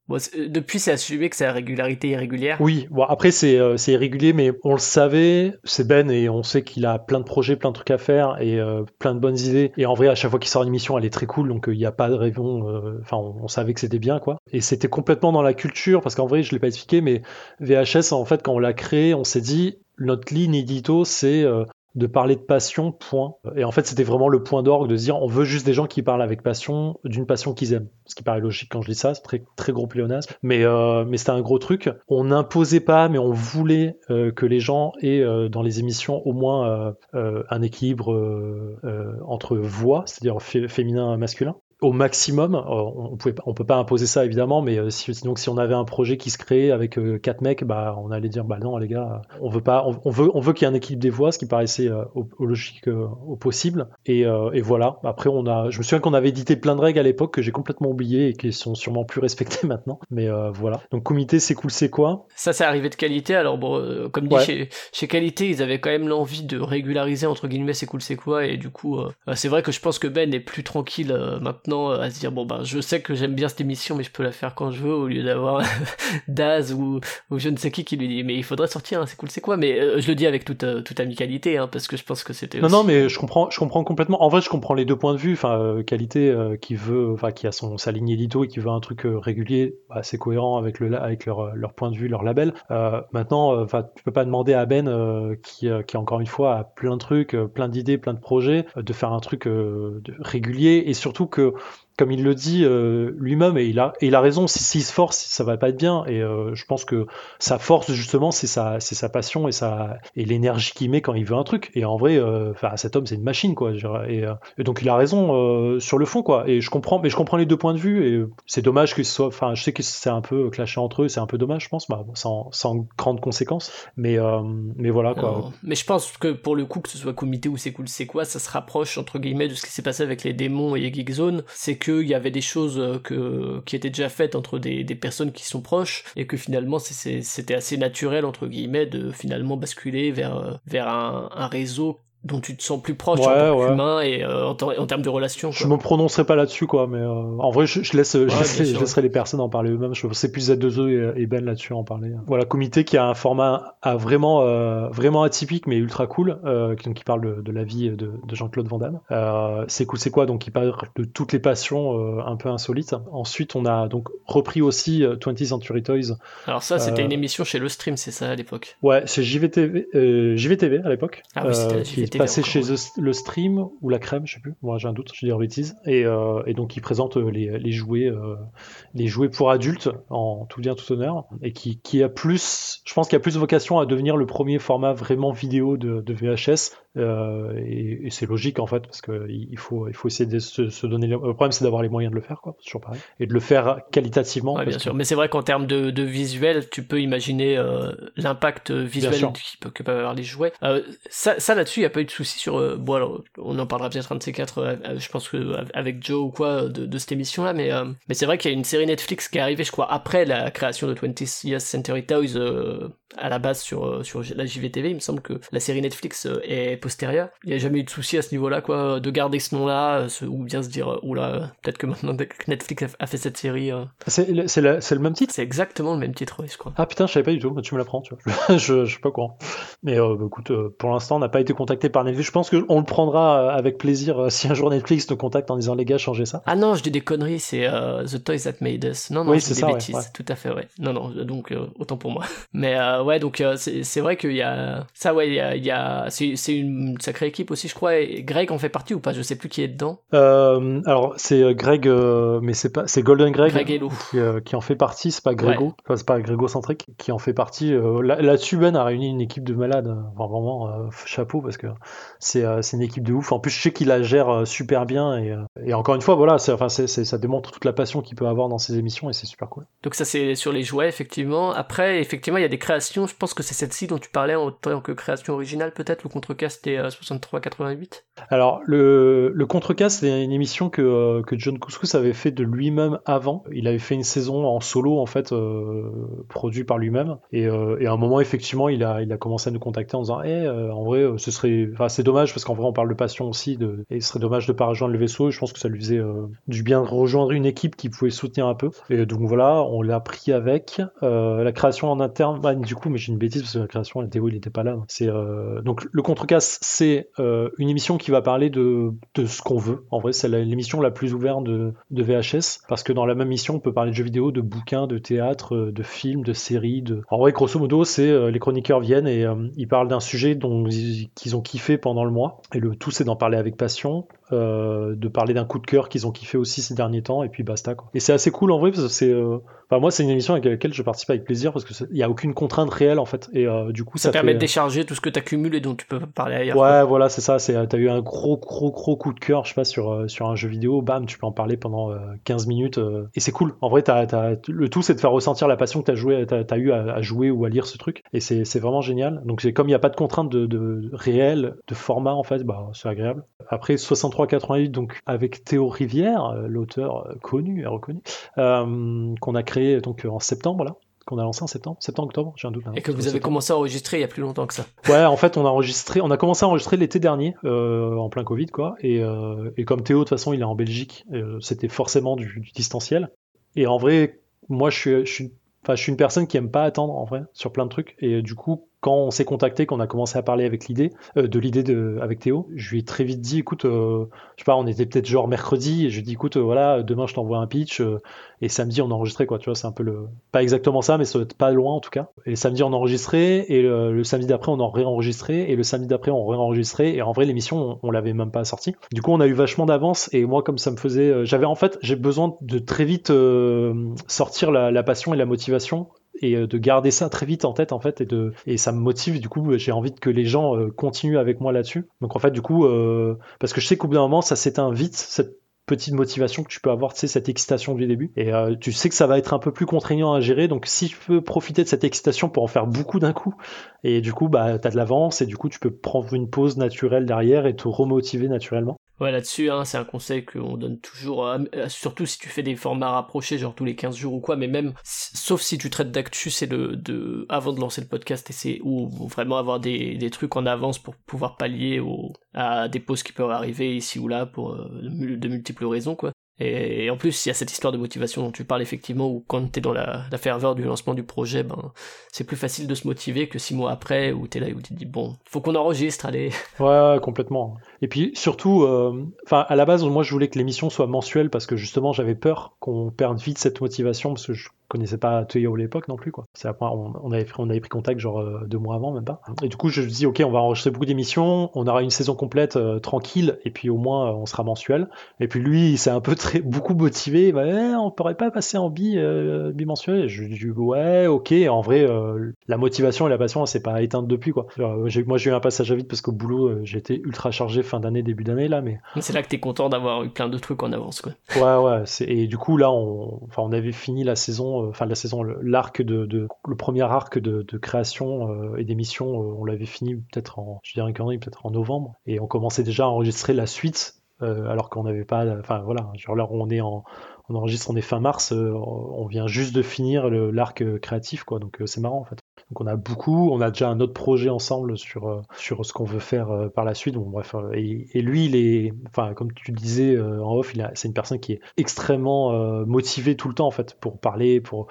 bon, depuis c'est assumé que c'est la régularité irrégulière. Oui, bon après c'est irrégulier, mais on le savait, c'est Ben et on sait qu'il a plein de projets, plein de trucs à faire et plein de bonnes idées. Et en vrai, à chaque fois qu'il sort une émission, elle est très cool, donc il n'y a pas de raison. Enfin, on, savait que c'était bien, quoi. Et c'était complètement dans la culture, parce qu'en vrai, je l'ai pas expliqué, mais VHS, en fait, quand on l'a créé, on s'est dit notre ligne édito, c'est de parler de passion, point. Et en fait, c'était vraiment le point d'orgue de dire on veut juste des gens qui parlent avec passion, d'une passion qu'ils aiment. Ce qui paraît logique quand je dis ça, c'est très, très gros pléonasme. Mais, euh, mais c'était un gros truc. On n'imposait pas, mais on voulait euh, que les gens aient euh, dans les émissions au moins euh, euh, un équilibre euh, entre voix, c'est-à-dire fé- féminin masculin au maximum. Euh, on pouvait, pas- on peut pas imposer ça évidemment, mais euh, si, donc si on avait un projet qui se créait avec euh, quatre mecs, bah on allait dire bah non les gars, on veut pas, on, on veut, on veut qu'il y ait un équilibre des voix, ce qui paraissait au, au logique au possible. Et, et voilà. Après on a, je me souviens qu'on avait édité plein de règles à l'époque que j'ai complètement oubliées et qui sont sûrement plus respectées maintenant. Mais euh, voilà. Donc comité c'est cool c'est quoi? Ça, c'est arrivé de qualité. Alors, bon, euh, comme dit Ouais. chez, chez Qualité, ils avaient quand même l'envie de régulariser, entre guillemets, c'est cool, c'est quoi. Et du coup, euh, c'est vrai que je pense que Ben est plus tranquille euh, maintenant euh, à se dire, bon, ben, je sais que j'aime bien cette émission, mais je peux la faire quand je veux, au lieu d'avoir Daz ou, ou je ne sais qui qui lui dit, mais il faudrait sortir, hein, c'est cool, c'est quoi? Mais euh, je le dis avec toute, euh, toute amicalité, hein, parce que je pense que c'était. Non, aussi- non, mais je comprends, je comprends complètement. En vrai, je comprends les deux points de vue. Enfin, euh, qualité qui veut, enfin, qui a son sa ligne édito et qui veut un truc régulier, bah, c'est cohérent avec le avec leur, leur point de vue, leur label. Maintenant, enfin, tu peux pas demander à Ben qui qui encore une fois a plein de trucs, plein d'idées, plein de projets, de faire un truc régulier et surtout que comme il le dit euh, lui-même, et il a, raison, si- s'il se force, ça va pas être bien. Et euh, je pense que sa force, justement, c'est sa, passion et, l'énergie qu'il met quand il veut un truc. Et en vrai, euh, cet homme, c'est une machine, quoi. euh, et donc, il a raison sur le fond, quoi. Et je comprends, mais je comprends les deux points de vue. Et c'est dommage que ce soit, enfin, je sais que c'est un peu clashé entre eux, c'est un peu dommage, je pense, bah, sans, sans grande conséquence. Mais, mais voilà. Mais je pense que pour le coup, que ce soit comité ou c'est cool, c'est quoi, ça se rapproche entre guillemets de ce qui s'est passé avec les démons et Geek Zone. C'est qu'il y avait des choses euh, que, qui étaient déjà faites entre des, des personnes qui sont proches et que finalement c'était assez naturel entre guillemets de finalement basculer vers, euh, vers un, un réseau dont tu te sens plus proche en Ouais, tant ouais. qu'humain et euh, en, ter- en termes de relations. Je quoi. me prononcerai pas là-dessus, quoi, mais euh, en vrai, je, je laisse, je, Ouais, laisserai, je les personnes en parler eux-mêmes. Je c'est plus Z2E et, et Ben là-dessus en parler. Voilà, comité qui a un format à vraiment, euh, vraiment atypique, mais ultra cool, euh, qui- donc qui parle de, de la vie de, de Jean-Claude Van Damme. Euh, c'est cool, c'est quoi? Donc, il parle de toutes les passions euh, un peu insolites. Ensuite, on a donc repris aussi euh, 20th Century Toys. Alors ça, c'était Euh, une émission chez Le Stream, c'est ça à l'époque? Ouais, c'est JVTV, euh, JVTV à l'époque, Ah oui, c'était la JVTV passé chez. The- le stream ou la crème, je sais plus. Moi, j'ai un doute, je vais dire bêtises. Et, euh, et donc, il présente euh, les, les jouets, euh, les jouets pour adultes en tout bien tout honneur, et qui, qui a plus, je pense, qu'il a plus vocation à devenir le premier format vraiment vidéo de, de VHS. euh, et et c'est logique en fait, parce que il il faut, il faut essayer de se, se donner. Les... Le problème, c'est d'avoir les moyens de le faire, quoi. Toujours pareil, et de le faire qualitativement. Ouais, bien que- sûr. Mais c'est vrai qu'en termes de, de visuel, tu peux imaginer l'impact visuel sûr. qui peut- que peuvent avoir les jouets. Ça, ça là-dessus, il n'y a pas eu de souci sur. euh, bon, alors, on en parlera peut-être un de ces quatre, euh, euh, je pense que euh, avec Joe ou quoi, de, de cette émission-là. Mais, euh, mais c'est vrai qu'il y a une série Netflix qui est arrivée, je crois, après la création de 20th Century Toys euh, à la base sur, euh, sur la JVTV. Il me semble que la série Netflix euh, est postérieure. Il n'y a jamais eu de souci à ce niveau-là, quoi, de garder ce nom-là, euh, ou bien se dire, euh, oula, euh, peut-être que maintenant que Netflix a, fait cette série. euh, C'est le- même titre? c'est exactement le même titre, oui, je crois. Ah putain, je savais pas du tout, tu me l'apprends, tu vois. je, je suis pas courant. Mais euh, bah, écoute, euh, pour l'instant, on n'a pas été contacté par Netflix. Je pense qu'on le prendra euh, avec plaisir euh, si un jour Netflix nous contacte en disant les gars, changez ça. Ah non, je dis des conneries, c'est euh, The Toys That Made Us. Non, non, Oui, c'est des ça, ouais, bêtises, ouais. tout à fait, ouais. Non, non, donc euh, autant pour moi. Mais euh, ouais, donc euh, c'est vrai qu'il y a... Ça, ouais, il y a... il y a... C'est une sacrée équipe aussi, je crois, et Greg en fait partie ou pas, je sais plus qui est dedans. Euh, alors c'est euh, Greg, mais c'est pas, c'est Golden Greg, qui, qui en fait partie. C'est pas Grégo, enfin, c'est pas Grégo centrique qui en fait partie. Là- Là-dessus, Ben a réuni une équipe de malades. Enfin, vraiment chapeau parce que c'est une équipe de ouf. En plus, je sais qu'il la gère super bien et, et encore une fois, voilà, enfin c'est- ça démontre toute la passion qu'il peut avoir dans ses émissions et c'est super cool. Donc ça, c'est sur les jouets, effectivement. Après, effectivement, il y a des créations, je pense que c'est celle-ci dont tu parlais en tant que création originale, peut-être, le Contrecast euh, 63-88. Alors, le, le Contrecast, c'est une émission que, euh, que John Couscous avait fait de lui-même avant. Il avait fait une saison en solo, en fait, euh, produit par lui-même. Et, euh, et à un moment, effectivement, il a, il a commencé à nous contacter en disant Eh, euh, en vrai, euh, ce serait. Enfin, c'est dommage, parce qu'en vrai, on parle de passion aussi. Et ce serait dommage de pas rejoindre le vaisseau. Et je pense que ça lui faisait euh, du bien de rejoindre une équipe qui pouvait soutenir un peu. Et donc voilà, on l'a pris avec. Euh, la création en interne, du coup, mais j'ai une bêtise parce que la création, la Théo, il n'était pas là. Euh, donc le contrecasse, c'est euh, une émission qui va parler de, ce qu'on veut. En vrai, c'est l'émission la plus ouverte de, VHS parce que dans la même émission, on peut parler de jeux vidéo, de bouquins, de théâtre, euh, de films, de séries. De... En vrai, grosso modo, c'est les chroniqueurs viennent et ils parlent d'un sujet dont ils- qu'ils ont kiffé pendant le mois. Et le tout, c'est d'en parler avec passion, euh, de parler d'un coup de cœur qu'ils ont kiffé aussi ces derniers temps et puis basta. Quoi. Et c'est assez cool en vrai parce que c'est, euh, enfin moi, c'est une émission avec laquelle je participe avec plaisir parce que c'est- il y a aucune contrainte réelle en fait. Et euh, du coup, Ça, ça, permet fait... de décharger tout ce que tu accumules et dont tu peux parler ailleurs. Ouais, voilà, c'est ça. C'est, t'as eu un gros, gros, gros coup de cœur, je sais pas, sur, sur un jeu vidéo. Bam, tu peux en parler pendant euh, 15 minutes. et c'est cool. En vrai, t'as, t'as- le tout, c'est de faire ressentir la passion que t'as, joué, t'as, t'as eu à, à jouer ou à lire ce truc. Et c'est, c'est vraiment génial. Donc, c'est comme il n'y a pas de contrainte de, de réel, de format, en fait, bah, c'est agréable. Après, 63-88, donc, avec Théo Rivière, euh, l'auteur euh, connu et reconnu, euh, qu'on a créé donc en septembre, là. Qu'on a lancé en septembre, septembre, octobre, j'ai un doute. là. Et que vous avez Septembre. commencé à enregistrer il y a plus longtemps que ça. Ouais, en fait, on a enregistré, on a commencé à enregistrer l'été dernier, euh, en plein Covid, quoi. Et, euh, et comme Théo, de toute façon, il est en Belgique, euh, c'était forcément du, du distanciel. Et en vrai, moi, je suis, je suis, je suis une personne qui aime pas attendre, en vrai, sur plein de trucs. Et du coup, quand on s'est contacté, qu'on a commencé à parler avec l'idée, euh, de l'idée de, avec Théo, je lui ai très vite dit, écoute, euh, je sais pas, on était peut-être genre mercredi, et je lui ai dit, écoute, euh, voilà, demain je t'envoie un pitch, et samedi on a enregistré, quoi, tu vois, c'est un peu le, pas exactement ça, mais ça doit être pas loin en tout cas. Et samedi on a enregistré, et le, samedi d'après on a réenregistré, et le samedi d'après on réenregistré, et en vrai l'émission on, l'avait même pas sortie. Du coup on a eu vachement d'avance, et moi comme ça me faisait, j'avais en fait, j'ai besoin de très vite sortir la passion et la motivation et euh, de garder ça très vite en tête en fait et de et ça me motive du coup j'ai envie que les gens euh, continuent avec moi là-dessus donc en fait du coup euh, parce que je sais qu'au bout d'un moment ça s'éteint vite cette petite motivation que tu peux avoir, tu sais, cette excitation du début. Et euh, tu sais que ça va être un peu plus contraignant à gérer. Donc, si tu peux profiter de cette excitation pour en faire beaucoup d'un coup, et du coup, bah, tu as de l'avance, et du coup, tu peux prendre une pause naturelle derrière et te remotiver naturellement. Ouais, là-dessus, hein, c'est un conseil qu'on donne toujours, euh, euh, surtout si tu fais des formats rapprochés, genre tous les 15 jours ou quoi, mais même, sauf si tu traites d'actu, c'est de, de, avant de lancer le podcast, et c'est, ou, vraiment avoir des, des trucs en avance pour pouvoir pallier au, à des pauses qui peuvent arriver ici ou là pour euh, de multiples raisons, quoi. Et en plus, il y a cette histoire de motivation dont tu parles effectivement, où quand t'es dans la, ferveur du lancement du projet, ben, c'est plus facile de se motiver que six mois après, où t'es là et où tu te dis, bon, faut qu'on enregistre, allez. Ouais, ouais, complètement. Et puis surtout, euh, enfin à la base, moi je voulais que l'émission soit mensuelle parce que justement j'avais peur qu'on perde vite cette motivation parce que je connaissais pas Théo à l'époque non plus quoi. C'est après on, on avait pris, on avait pris contact genre euh, deux mois avant même pas. Et du coup je me dis ok on va enregistrer beaucoup d'émissions, on aura une saison complète euh, tranquille et puis au moins euh, on sera mensuel. Et puis lui il s'est un peu très beaucoup motivé, bah, eh, on pourrait pas passer en bi bimensuel. Et je lui dis ouais ok. En vrai la motivation et la passion s'est pas éteinte depuis quoi. Moi j'ai eu un passage à vide parce qu'au boulot j'étais ultra chargé fin d'année début d'année là mais C'est là que t'es content d'avoir eu plein de trucs en avance, quoi. Ouais, ouais. c'est- Et du coup, là, on, enfin, on avait fini la saison, euh, enfin la saison, l'arc de, le premier arc de, création euh, et d'émission, euh, on l'avait fini peut-être en, je dirais peut-être en novembre, et on commençait déjà à enregistrer la suite, alors qu'on n'avait pas, enfin voilà, genre là on est en, on enregistre, on est fin mars, on vient juste de finir l'arc créatif, quoi. Donc c'est marrant en fait. Donc on a beaucoup, on a déjà un autre projet ensemble sur euh, sur ce qu'on veut faire euh, par la suite. Bon bref, euh, et, et lui il est, enfin comme tu disais en off, c'est une personne qui est extrêmement motivée tout le temps en fait pour parler, pour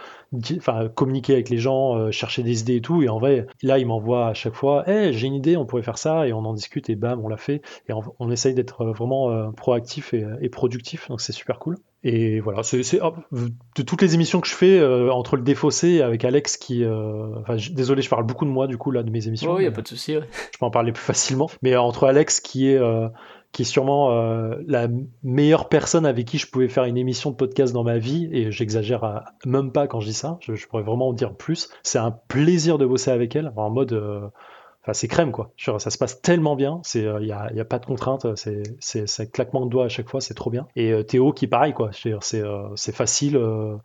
enfin communiquer avec les gens, chercher des idées et tout. Et en vrai, là il m'envoie à chaque fois, hey, j'ai une idée, on pourrait faire ça, et on en discute et bam on l'a fait. Et on, essaye d'être vraiment proactif et, productif, donc c'est super cool. Et voilà, c'est de toutes les émissions que je fais entre le défaussé avec Alex qui, enfin, je- désolé, je parle beaucoup de moi du coup là de mes émissions. Ouais, y a mais, pas de souci, ouais. je peux en parler plus facilement. Mais entre Alex qui est euh, qui est sûrement euh, la meilleure personne avec qui je pouvais faire une émission de podcast dans ma vie, et j'exagère même pas quand je dis ça, je, je pourrais vraiment en dire plus. C'est un plaisir de bosser avec elle, en mode, euh, enfin c'est crème quoi. Ça se passe tellement bien, il y, a, y a pas de contrainte, c'est claquement de doigts à chaque fois, c'est trop bien. Et euh, Théo qui est pareil quoi, c'est euh, c'est facile. euh,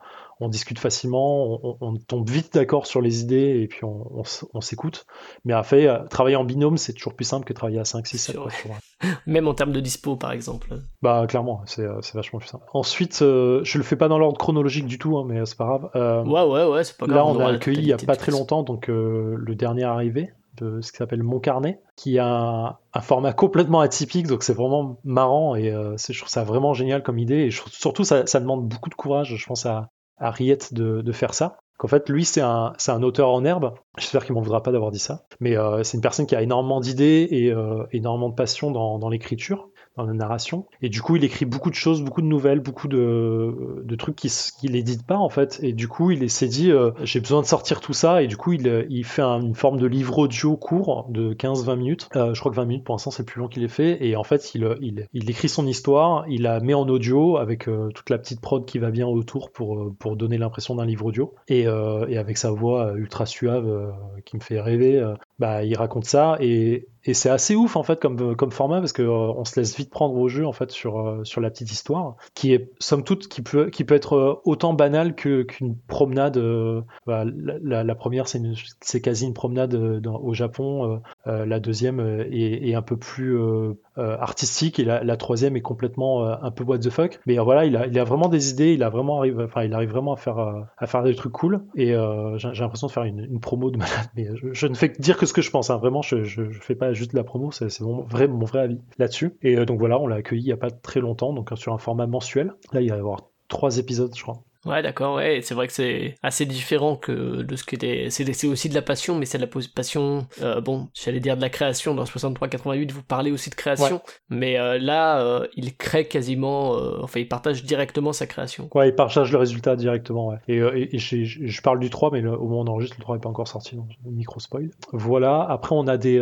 on discute facilement, on, on- on tombe vite d'accord sur les idées et puis on, s'écoute. Mais à fait, euh, travailler en binôme, c'est toujours plus simple que travailler à 5, 6, 7. C'est quoi. Même en termes de dispo, par exemple. Bah, clairement, c'est euh, vachement plus simple. Ensuite, euh, je le fais pas dans l'ordre chronologique du tout, hein, mais c'est pas grave. Euh, Ouais, ouais, ouais, c'est pas grave. là, on, a accueilli il y a pas très longtemps donc euh, le dernier arrivé ce qui s'appelle Mon Carnet, qui a un, format complètement atypique, donc c'est vraiment marrant et euh, je trouve ça vraiment génial comme idée. Et je surtout, ça, ça demande beaucoup de courage, je pense, à, Riette de, faire ça. qu'en fait, lui, c'est un, un auteur en herbe. J'espère qu'il m'en voudra pas d'avoir dit ça. Mais euh, c'est une personne qui a énormément d'idées et euh, énormément de passion dans l'écriture dans la narration. Et du coup, il écrit beaucoup de choses, beaucoup de nouvelles, beaucoup de, trucs qu'il qu'il édite pas en fait. Et du coup, il s'est dit, euh, j'ai besoin de sortir tout ça. Et du coup, il, il fait un- une forme de livre audio court de 15-20 minutes. Euh, je crois que 20 minutes pour l'instant, c'est le plus long qu'il ait fait. Et en fait, il, écrit son histoire, il la met en audio avec euh, toute la petite prod qui va bien autour pour, euh, donner l'impression d'un livre audio. Et, euh, et avec sa voix ultra suave euh, qui me fait rêver, euh, bah, il raconte ça. Et, et c'est assez ouf en fait comme, comme format parce que euh, se laisse vite prendre au jeu en fait sur, euh, sur la petite histoire qui est somme toute qui peut, qui peut être euh, autant banale que, qu'une promenade. euh, bah, la, première c'est, c'est quasi une promenade euh, au Japon, euh, euh, la deuxième euh, est, un peu plus euh, euh, artistique et la, troisième est complètement euh, un peu what the fuck. Mais euh, voilà, il a, il a vraiment des idées, il a vraiment arrive, enfin il arrive vraiment à faire euh, à faire des trucs cool et euh, j'ai, l'impression de faire une, promo de malade. Mais je, je ne fais que dire que ce que je pense. hein. Vraiment, je, je, je fais pas juste la promo, c'est, mon vrai mon vrai avis là-dessus. Et euh, donc voilà, on l'a accueilli il y a pas très longtemps, donc euh, sur un format mensuel. Là, il va y avoir trois épisodes, je crois. Ouais, d'accord, ouais, c'est vrai que c'est assez différent que de ce que était. C'est aussi de la passion, mais c'est de la passion. euh, bon, j'allais dire de la création. Dans 63-88, vous parlez aussi de création, mais euh, là, euh, il crée quasiment. enfin, il partage directement sa création. Ouais, il partage le résultat directement, ouais. Et, et- et j'ai- je parle du 3, mais le- au moment où on enregistre, le 3 n'est pas encore sorti, donc micro spoil. Voilà, après on a des,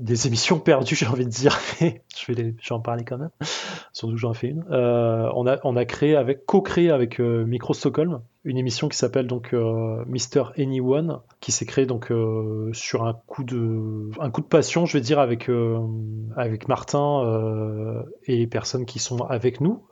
des émissions perdues, j'ai envie de dire, mais je vais, les, je vais en parler quand même, surtout que j'en fais une. On, a, on a créé avec, co-créé avec euh, Micro Stockholm, une émission qui s'appelle donc euh, Mr. Anyone, qui s'est créée donc euh, sur un coup de un coup de passion, je vais dire avec euh, avec Martin euh, et les personnes qui sont avec nous,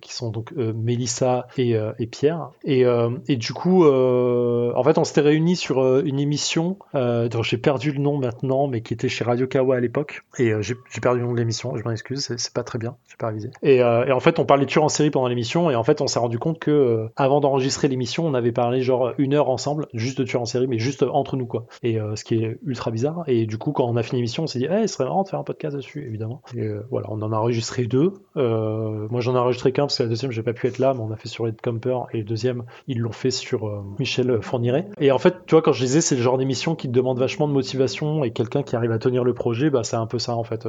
qui sont donc Mélissa et, et Pierre. Et, et du coup, en fait, on s'était réunis sur une émission dont j'ai perdu le nom maintenant, mais qui était chez Radio Kawa à l'époque. Et j'ai perdu le nom de l'émission, je m'en excuse, c'est pas très bien, j'ai pas révisé. Et, et en fait, on parlait de tueurs en série pendant l'émission, et en fait, on s'est rendu compte que avant d'enregistrer l'émission, on avait parlé genre une heure ensemble, juste de tueurs en série, mais juste entre nous, quoi. Et euh, ce qui est ultra bizarre. Et du coup, quand on a fini l'émission, on s'est dit, eh, ce serait marrant de faire un podcast dessus, évidemment. Et euh, voilà, on en a enregistré deux. Euh, moi, j'en ai enregistré qu'un parce que la deuxième, j'ai pas pu être là, mais on a fait sur Ed Camper, et le deuxième, ils l'ont fait sur Michel Fourniret. Et en fait, tu vois, quand je disais, c'est le genre d'émission qui te demande vachement de motivation, et quelqu'un qui arrive à tenir le projet, bah, c'est un peu ça, en fait.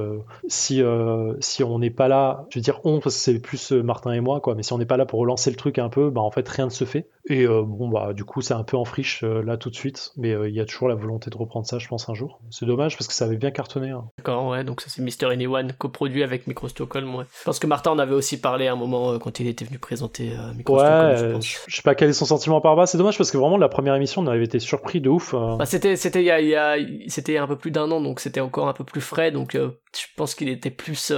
Si, si on n'est pas là, je veux dire on, c'est plus Martin et moi, quoi, mais si on n'est pas là pour relancer le truc un peu, bah, en fait, rien ne se fait. Et euh, bon, bah, du coup, c'est un peu en friche, euh, là, tout de suite, mais euh, il y a toujours la volonté de reprendre ça, je pense, un jour. C'est dommage, parce que ça avait bien cartonné. hein. D'accord, ouais, donc ça c'est Mr. Anyone, coproduit avec Micro Stockholm, ouais. Je pense que Martin en avait aussi parlé à un moment quand il était venu présenter Micro Ouais, Stockholm, je pense. je sais pas quel est son sentiment par bas. C'est dommage parce que vraiment la première émission, on avait été surpris de ouf. euh. Bah, c'était c'était il y a, il y a- c'était un peu plus d'un an donc c'était encore un peu plus frais donc je pense qu'il était plus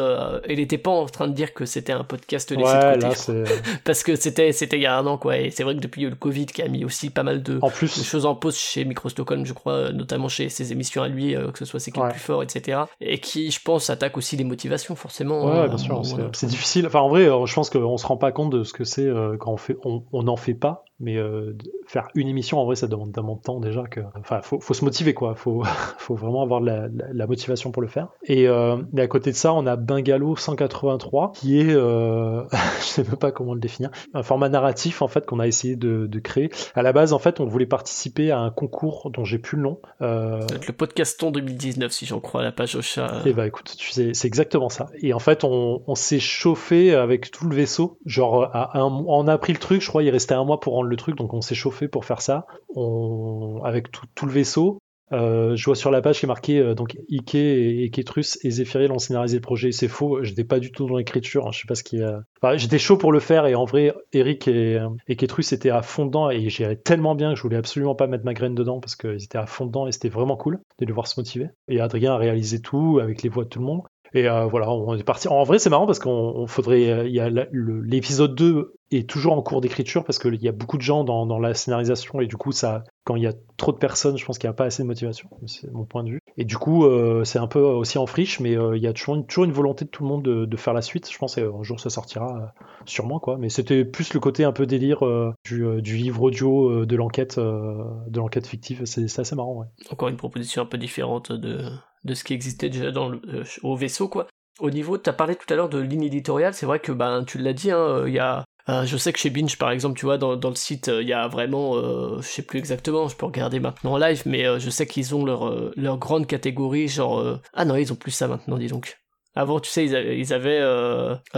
il était pas en train de dire que c'était un podcast laissé de ouais, côté là crois. c'est. parce que c'était c'était il y a un an quoi et c'est vrai que depuis le Covid qui a mis aussi pas mal de, En de plus, choses en pause chez Micro Stockholm je crois euh, notamment chez ses émissions à lui euh, que ce soit C'est qui le Ouais. plus fort etc et qui je pense attaque aussi les motivations forcément ouais, hein, bien sûr, c'est difficile. Enfin, en vrai, euh, je pense qu'on se rend pas compte de ce que c'est quand on fait, on on n'en fait pas. Mais euh, faire une émission, en vrai, ça demande tellement de temps déjà que, enfin, faut, faut se motiver quoi. Faut, faut vraiment avoir la, la- la motivation pour le faire. Et euh, mais à côté de ça, on a Bungalow 183, qui est, euh, je sais même pas comment le définir, un format narratif en fait qu'on a essayé de, de créer. À la base, en fait, on voulait participer à un concours dont j'ai plus le nom. Euh, le podcaston 2019 si j'en crois la page au chat et bah écoute, tu sais, c'est exactement ça. Et en fait, on, on s'est chauffé avec tout le vaisseau. Genre, à un, on a pris le truc, je crois, il restait un mois pour le truc, donc on s'est chauffé pour faire ça. On, avec tout, tout le vaisseau. Euh, je vois sur la page qui est marqué euh, donc Ike et, et Ketrus et Zephyriel ont scénarisé le projet. C'est faux, j'étais pas du tout dans l'écriture. hein, je sais pas ce qui. Enfin, j'étais chaud pour le faire et en vrai, Eric et, euh, et Ketrus étaient à fond dedans et j'irais tellement bien que je voulais absolument pas mettre ma graine dedans parce qu'ils étaient à fond dedans et c'était vraiment cool de les voir se motiver. Et Adrien a réalisé tout avec les voix de tout le monde. Et euh, voilà, on est parti. En vrai, c'est marrant parce qu'on on faudrait. euh, Il l'épisode 2 est toujours en cours d'écriture parce qu'il y a beaucoup de gens dans, dans la scénarisation et du coup, ça, quand il y a trop de personnes, je pense qu'il n'y a pas assez de motivation. C'est mon point de vue. Et du coup, euh, c'est un peu aussi en friche, mais il y a toujours une, toujours une volonté de tout le monde de, faire la suite. Je pense qu'un jour ça sortira sûrement quoi. Mais c'était plus le côté un peu délire du, livre audio de l'enquête, de l'enquête fictive. C'est c'est assez marrant. Ouais. encore une proposition un peu différente de, de ce qui existait déjà dans euh, au vaisseau, quoi. Au niveau, tu as parlé tout à l'heure de ligne éditoriale, c'est vrai que ben tu l'as dit, hein, il y a euh, je sais que chez Binge, par exemple, tu vois, dans, dans le site, il y a vraiment, euh, je sais plus exactement, je peux regarder maintenant en live, mais euh, je sais qu'ils ont leur, leur grande catégorie, genre... ah non, ils ont plus ça maintenant, dis donc. Avant, tu sais, ils avaient,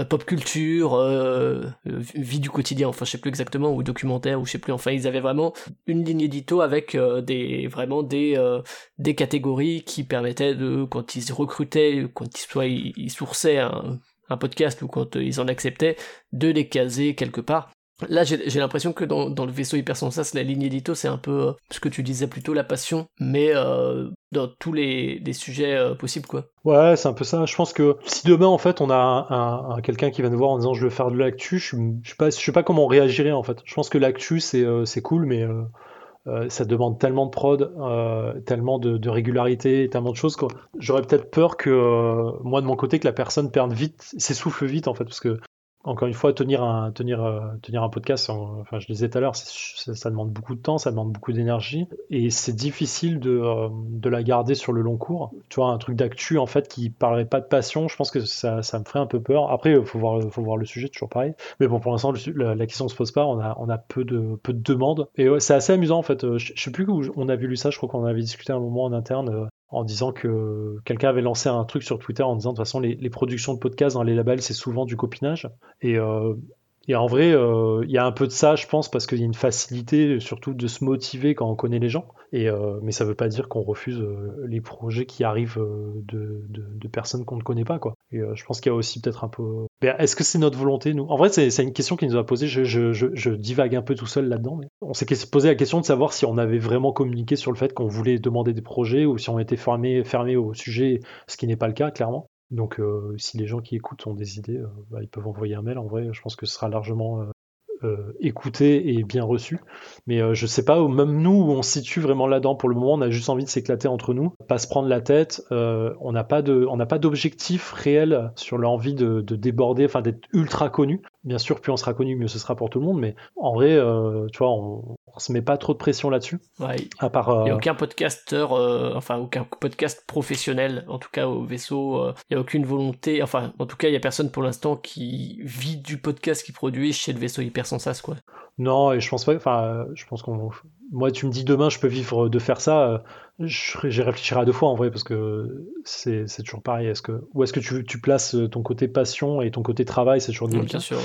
pop culture, vie du quotidien, enfin, je sais plus exactement, ou documentaire, ou je sais plus. Enfin, ils avaient vraiment une ligne édito avec des vraiment des des catégories qui permettaient de, quand ils recrutaient, quand ils, soit ils sourçaient un, podcast ou quand euh, ils en acceptaient, de les caser quelque part. Là, j'ai l'impression que dans, le vaisseau hypersensas, la ligne édito, c'est un peu euh, ce que tu disais plutôt, la passion, mais euh, dans tous les, sujets possibles, quoi. Ouais, c'est un peu ça. Je pense que si demain, en fait, on a un, quelqu'un qui va nous voir en disant je veux faire de l'actu, je, je, sais pas, comment on réagirait, en fait. Je pense que l'actu, c'est cool, mais euh, ça demande tellement de prod, euh, tellement de, régularité, tellement de choses. J'aurais peut-être peur que euh, moi de mon côté que la personne perde vite, s'essouffle vite en fait, parce que encore une fois, tenir un, tenir, euh, tenir un podcast, enfin, je le disais tout à l'heure, ça, demande beaucoup de temps, ça demande beaucoup d'énergie, et c'est difficile de, euh, de, la garder sur le long cours. Tu vois, un truc d'actu, en fait, qui parlerait pas de passion, je pense que ça, ça me ferait un peu peur. Après, il faut voir, faut voir le sujet, toujours pareil. Mais bon, pour l'instant, la, la, question se pose pas, on a, on a peu, de, peu de demandes. Et c'est assez amusant, en fait. Euh, je, sais plus où on avait lu ça, je crois qu'on avait discuté un moment en interne en disant que quelqu'un avait lancé un truc sur Twitter en disant de toute façon les, productions de podcasts dans les labels c'est souvent du copinage et euh, et en vrai, euh, il y a un peu de ça, je pense, parce qu'il y a une facilité, surtout de se motiver quand on connaît les gens. Et, euh, mais ça veut pas dire qu'on refuse les projets qui arrivent de, de, de personnes qu'on ne connaît pas, quoi. Et je pense qu'il y a aussi peut-être un peu. Est-ce que c'est notre volonté, nous? En vrai, c'est une question qui nous a posée. Je, je, je, je, divague un peu tout seul là-dedans. On s'est posé la question de savoir si on avait vraiment communiqué sur le fait qu'on voulait demander des projets ou si on était fermé, fermé au sujet, ce qui n'est pas le cas, clairement. Donc euh, si les gens qui écoutent ont des idées, euh, bah, ils peuvent envoyer un mail. En vrai, je pense que ce sera largement euh, écouté et bien reçu. Mais je sais pas, même nous, où on situe vraiment là-dedans. Pour le moment, on a juste envie de s'éclater entre nous, pas se prendre la tête. on n'a pas de, on n'a pas d'objectif réel sur l'envie de, de déborder, enfin d'être ultra connu. Bien sûr, plus on sera connu, mieux ce sera pour tout le monde. Mais en vrai, tu vois, on, on se met pas trop de pression là-dessus. Ouais. À part. Il n'y a euh, aucun podcasteur, euh, enfin aucun podcast professionnel, en tout cas au vaisseau. Euh, il n'y a aucune volonté, enfin en tout cas il y a personne pour l'instant qui vit du podcast qui produit chez le vaisseau hyper sas quoi. Non, et je pense pas. Enfin, je pense qu'on. Moi, tu me dis demain, je peux vivre de faire ça. J'y réfléchirai à deux fois en vrai parce que c'est toujours pareil. Est-ce que où est-ce que tu, tu, places ton côté passion et ton côté travail C'est toujours délicat. Bien sûr.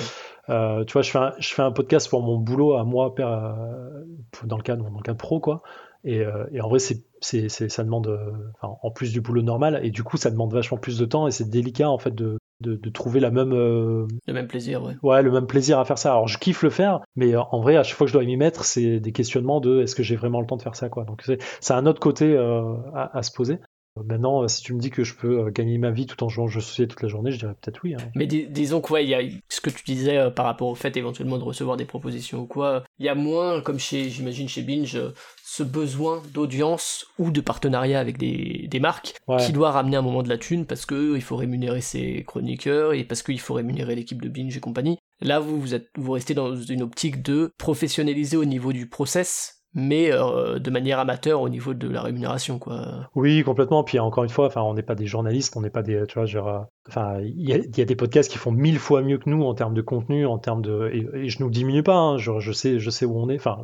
Euh, tu vois, je fais, un, je fais un podcast pour mon boulot à moi, euh, dans le cadre, dans le cadre pro, quoi. Et, euh, et en vrai, c'est, c'est, ça demande, euh, enfin, en plus du boulot normal, et du coup, ça demande vachement plus de temps, et c'est délicat en fait de, de, de trouver la même, euh, le même plaisir, ouais. Ouais, le même plaisir à faire ça. Alors, je kiffe le faire, mais en vrai, à chaque fois que je dois m'y mettre, c'est des questionnements de est-ce que j'ai vraiment le temps de faire ça, quoi. Donc, c'est, c'est un autre côté à, à, se poser. Maintenant, euh, si tu me dis que je peux euh, gagner ma vie tout en jouant aux jeux société toute la journée, je dirais peut-être oui. Hein. Mais disons que ouais, il y a ce que tu disais euh, par rapport au fait éventuellement de recevoir des propositions ou quoi. Il y a moins, comme chez, j'imagine chez Binge, ce besoin d'audience ou de partenariat avec des, des marques qui doit ramener un moment de la thune parce que il faut rémunérer ses chroniqueurs et parce qu'il faut rémunérer l'équipe de Binge et compagnie. Là, vous, vous, êtes, vous restez dans une optique de professionnaliser au niveau du process mais euh, de manière amateur au niveau de la rémunération quoi. Oui, complètement. Puis encore une fois, enfin, on n'est pas des journalistes, on n'est pas des, tu vois, genre, euh, enfin, il y, a, des podcasts qui font mille fois mieux que nous en termes de contenu, en termes de, et, je nous diminue pas, hein, je sais, je sais où on est. Enfin,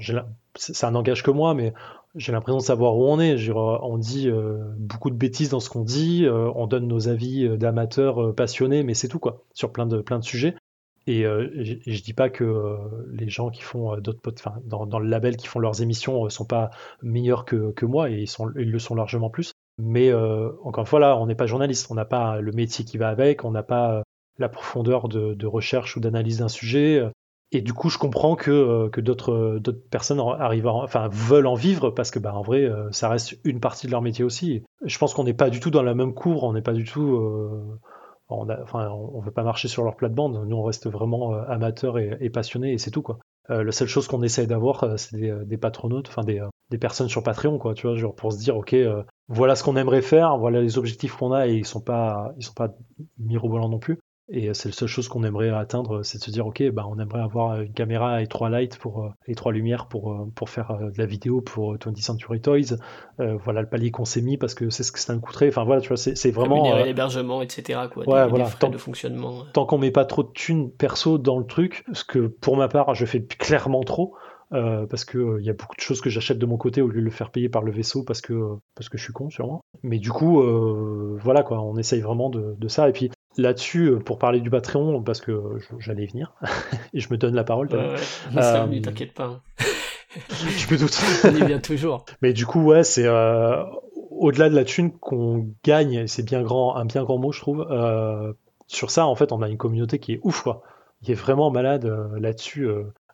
ça n'engage que moi, mais j'ai l'impression de savoir où on est. Genre, on dit euh, beaucoup de bêtises dans ce qu'on dit, on donne nos avis d'amateurs passionnés, mais c'est tout quoi, sur plein de plein de sujets. Et, euh, je, dis pas que euh, les gens qui font euh, d'autres enfin, dans, dans, le label qui font leurs émissions sont pas meilleurs que, moi et ils, sont, ils le sont largement plus. Mais encore une fois là, on n'est pas journaliste, on n'a pas le métier qui va avec, on n'a pas la profondeur de, recherche ou d'analyse d'un sujet. Et du coup, je comprends que, d'autres personnes arrivent, enfin veulent en vivre parce que bah en vrai, ça reste une partie de leur métier aussi. Je pense qu'on n'est pas du tout dans la même cour, on n'est pas du tout on a, enfin, veut pas marcher sur leur plate-bande. Nous, on reste vraiment euh, amateurs et, passionnés et c'est tout quoi. Euh, la seule chose qu'on essaye d'avoir, euh, c'est des, des, patronautes, enfin des, des, personnes sur Patreon quoi. Tu vois, genre pour se dire ok, voilà ce qu'on aimerait faire, voilà les objectifs qu'on a et ils sont pas, ils sont pas mirobolants non plus. Et c'est la seule chose qu'on aimerait atteindre, c'est de se dire, ok, bah, on aimerait avoir une caméra et trois lights pour et trois lumières pour pour faire de la vidéo pour 20th Century Toys. voilà le palier qu'on s'est mis parce que c'est ce que ça nous coûterait. Enfin voilà, tu vois, c'est vraiment l'hébergement, etc. Quoi, ouais, voilà, frais de fonctionnement. Tant qu'on met pas trop de thunes perso dans le truc, ce que pour ma part je fais clairement trop. Euh, parce que il euh, y a beaucoup de choses que j'achète de mon côté au lieu de le faire payer par le vaisseau parce que euh, parce que je suis con sûrement. Mais du coup, voilà quoi, on essaye vraiment de, de ça. Et puis là-dessus, pour parler du Patreon, parce que j'allais venir et je me donne la parole. Ouais, ouais. t'inquiète pas. Hein. je me doute. on y vient toujours. Mais du coup, ouais, c'est au-delà de la thune qu'on gagne, c'est bien grand, un bien grand mot, je trouve. sur ça, en fait, on a une communauté qui est ouf, quoi. Il est vraiment malade là-dessus.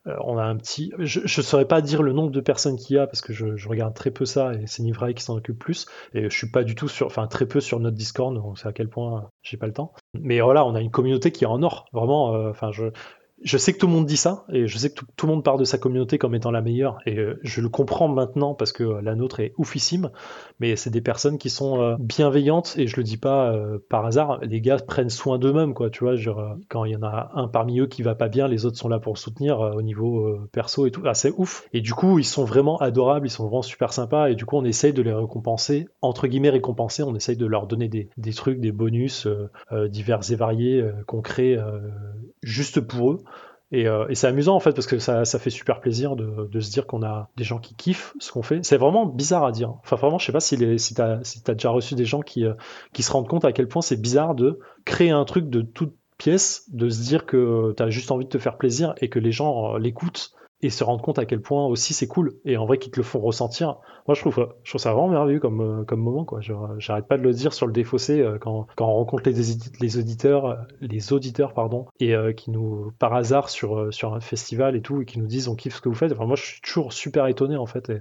Euh, on a un petit. Je ne saurais pas dire le nombre de personnes qu'il y a parce que je, regarde très peu ça et c'est Nivray qui s'en occupe plus. Et je suis pas du tout sur. Enfin, très peu sur notre Discord, on sait à quel point j'ai pas le temps. Mais voilà, on a une communauté qui est en or. Vraiment, euh, enfin, je je sais que tout le monde dit ça, et je sais que tout, le monde part de sa communauté comme étant la meilleure, et euh, je le comprends maintenant parce que la nôtre est oufissime, mais c'est des personnes qui sont euh, bienveillantes, et je le dis pas euh, par hasard, les gars prennent soin d'eux-mêmes, quoi, tu vois, genre, quand il y en a un parmi eux qui va pas bien, les autres sont là pour soutenir au niveau perso et tout, ah, c'est ouf, et du coup, ils sont vraiment adorables, ils sont vraiment super sympas, et du coup, on essaye de les récompenser, entre guillemets récompenser, on essaye de leur donner des, des trucs, des bonus divers et variés qu'on crée juste pour eux. Euh, et, c'est amusant en fait parce que ça, fait super plaisir de, se dire qu'on a des gens qui kiffent ce qu'on fait. C'est vraiment bizarre à dire. Enfin vraiment, je sais pas si, les, t'as as déjà reçu des gens qui, euh, qui se rendent compte à quel point c'est bizarre de créer un truc de toute pièce, de se dire que tu as juste envie de te faire plaisir et que les gens euh, l'écoutent et se rendre compte à quel point aussi c'est cool et en vrai qu'ils te le font ressentir. Moi je trouve, je trouve ça vraiment merveilleux comme, euh, comme moment quoi. J'arrête pas de le dire sur le défaussé euh, quand, quand on rencontre les, auditeurs, euh, les auditeurs pardon, et qui nous par hasard sur, sur un festival et tout et qui nous disent on kiffe ce que vous faites. Enfin moi je suis toujours super étonné en fait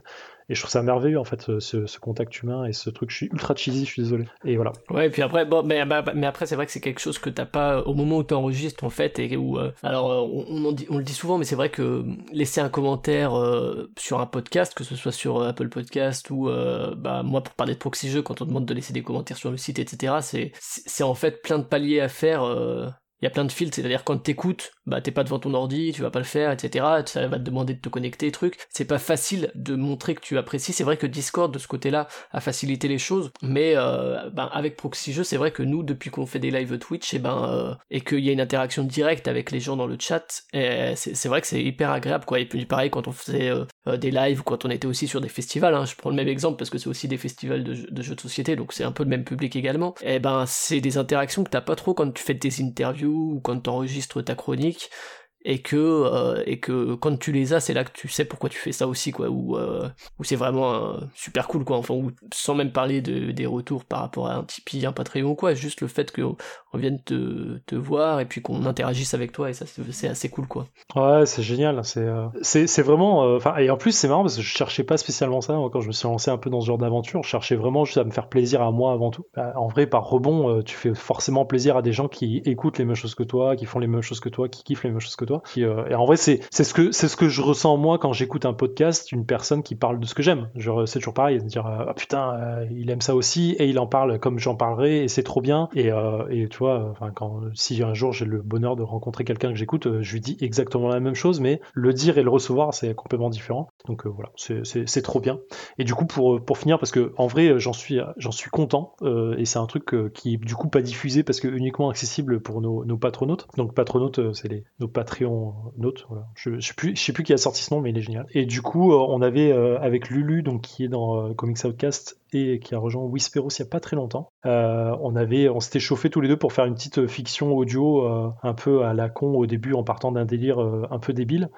et je trouve ça merveilleux en fait ce, contact humain et ce truc. Je suis ultra cheesy, je suis désolé. Et voilà. Ouais, et puis après, bon, mais, bah, mais après c'est vrai que c'est quelque chose que t'as pas au moment où tu enregistres en fait et où euh, alors euh, on, on, le dit souvent, mais c'est vrai que laisser un commentaire euh, sur un podcast, que ce soit sur Apple Podcast ou bah moi pour parler de proxy jeu, quand on demande de laisser des commentaires sur le site, etc. C'est c'est en fait plein de paliers à faire il y a plein de filtres, c'est-à-dire quand t'écoutes, bah t'es pas devant ton ordi, tu vas pas le faire, etc. Ça va te demander de te connecter, truc. C'est pas facile de montrer que tu apprécies. C'est vrai que Discord de ce côté-là a facilité les choses, mais euh, ben, avec Proxy Jeux, c'est vrai que nous, depuis qu'on fait des lives Twitch, et ben euh, et qu'il y a une interaction directe avec les gens dans le chat, c'est vrai que c'est hyper agréable, quoi. Et puis pareil quand on faisait euh, des lives ou quand on était aussi sur des festivals. Hein. Je prends le même exemple parce que c'est aussi des festivals de, jeux de société, donc c'est un peu le même public également. Et ben c'est des interactions que t'as pas trop quand tu fais tes interviews ou quand tu enregistres ta chronique et que euh, et que quand tu les as c'est là que tu sais pourquoi tu fais ça aussi quoi. Ou euh, c'est vraiment super cool quoi. Enfin sans même parler de, des retours par rapport à un Tipeee un Patreon quoi. Juste le fait qu'on vienne te, te voir et puis qu'on interagisse avec toi et ça c'est assez cool quoi. Ouais c'est génial. C'est euh, c'est vraiment euh, enfin et en plus c'est marrant parce que je cherchais pas spécialement ça quand je me suis lancé un peu dans ce genre d'aventure. Je cherchais vraiment juste à me faire plaisir à moi avant tout. Bah, en vrai par rebond tu fais forcément plaisir à des gens qui écoutent les mêmes choses que toi qui font les mêmes choses que toi qui kiffent les mêmes choses que toi euh, et en vrai, c'est ce que c'est ce que je ressens moi quand j'écoute un podcast, une personne qui parle de ce que j'aime. C'est toujours pareil, de dire ah putain, euh, il aime ça aussi et il en parle comme j'en parlerai et c'est trop bien. Et, euh, et tu vois, enfin quand si un jour j'ai le bonheur de rencontrer quelqu'un que j'écoute, je lui dis exactement la même chose, mais le dire et le recevoir c'est complètement différent. Donc voilà, c'est trop bien. Et du coup pour pour finir, parce que en vrai j'en suis j'en suis content et c'est un truc qui est du coup pas diffusé parce que uniquement accessible pour nos, nos patronautes. Donc patronautes, c'est les nos Note. Je, ne sais plus, qui a sorti ce nom, mais il est génial. Et du coup, euh, on avait euh, avec Lulu, donc qui est dans euh, Comics Outcast et qui a rejoint Whisperos il y a pas très longtemps. on avait, on s'était chauffé tous les deux pour faire une petite fiction audio un peu à la con au début en partant d'un délire un peu débile.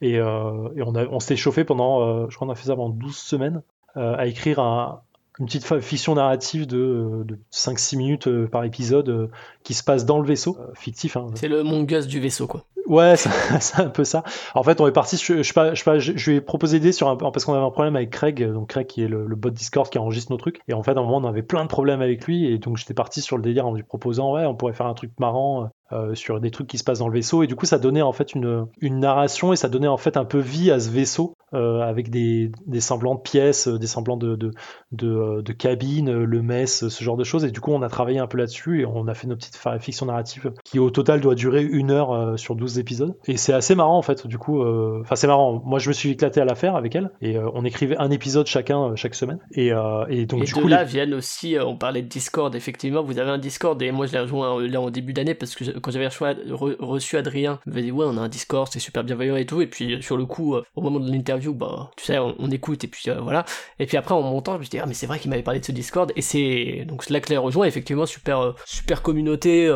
Et, on, on s'était chauffé pendant, je crois qu'on a fait ça pendant 12 semaines, à écrire un, une petite fiction narrative de, de 5-6 minutes par épisode qui se passe dans le vaisseau, fictif. Hein. C'est le mongus du vaisseau, quoi. Ouais, c'est un peu ça. En fait, on est parti. Je, je, je, lui ai proposé d'aider sur un parce qu'on avait un problème avec Craig, donc Craig qui est le, bot Discord qui enregistre nos trucs. Et en fait, à un moment, on avait plein de problèmes avec lui, et donc j'étais parti sur le délire en lui proposant, ouais, on pourrait faire un truc marrant euh, sur des trucs qui se passent dans le vaisseau. Et du coup, ça donnait en fait une, une narration et ça donnait en fait un peu vie à ce vaisseau euh, avec des, des semblants de pièces, des semblants de, de, de, de cabines, le mess, ce genre de choses. Et du coup, on a travaillé un peu là-dessus et on a fait nos petites fictions narratives qui au total doit durer une heure euh, sur 12 épisodes. Et c'est assez marrant en fait. Du coup, euh, enfin c'est marrant. Moi, je me suis éclaté à la faire avec elle et euh, on écrivait un épisode chacun euh, chaque semaine. Et, euh, et donc et du de coup, là les- viennent aussi, euh, on parlait de Discord, effectivement, vous avez un Discord, et moi je l'ai rejoint euh, là en début d'année, parce que quand j'avais reçu, re- reçu Adrien, il m'avait dit, ouais, on a un Discord, c'est super bienveillant et tout, et puis sur le coup, euh, au moment de l'interview, bah, tu sais, on, on écoute, et puis euh, voilà, et puis après, en montant, je me suis dit, ah, mais c'est vrai qu'il m'avait parlé de ce Discord, et c'est, donc là que l'ai rejoint, effectivement, super, euh, super communauté,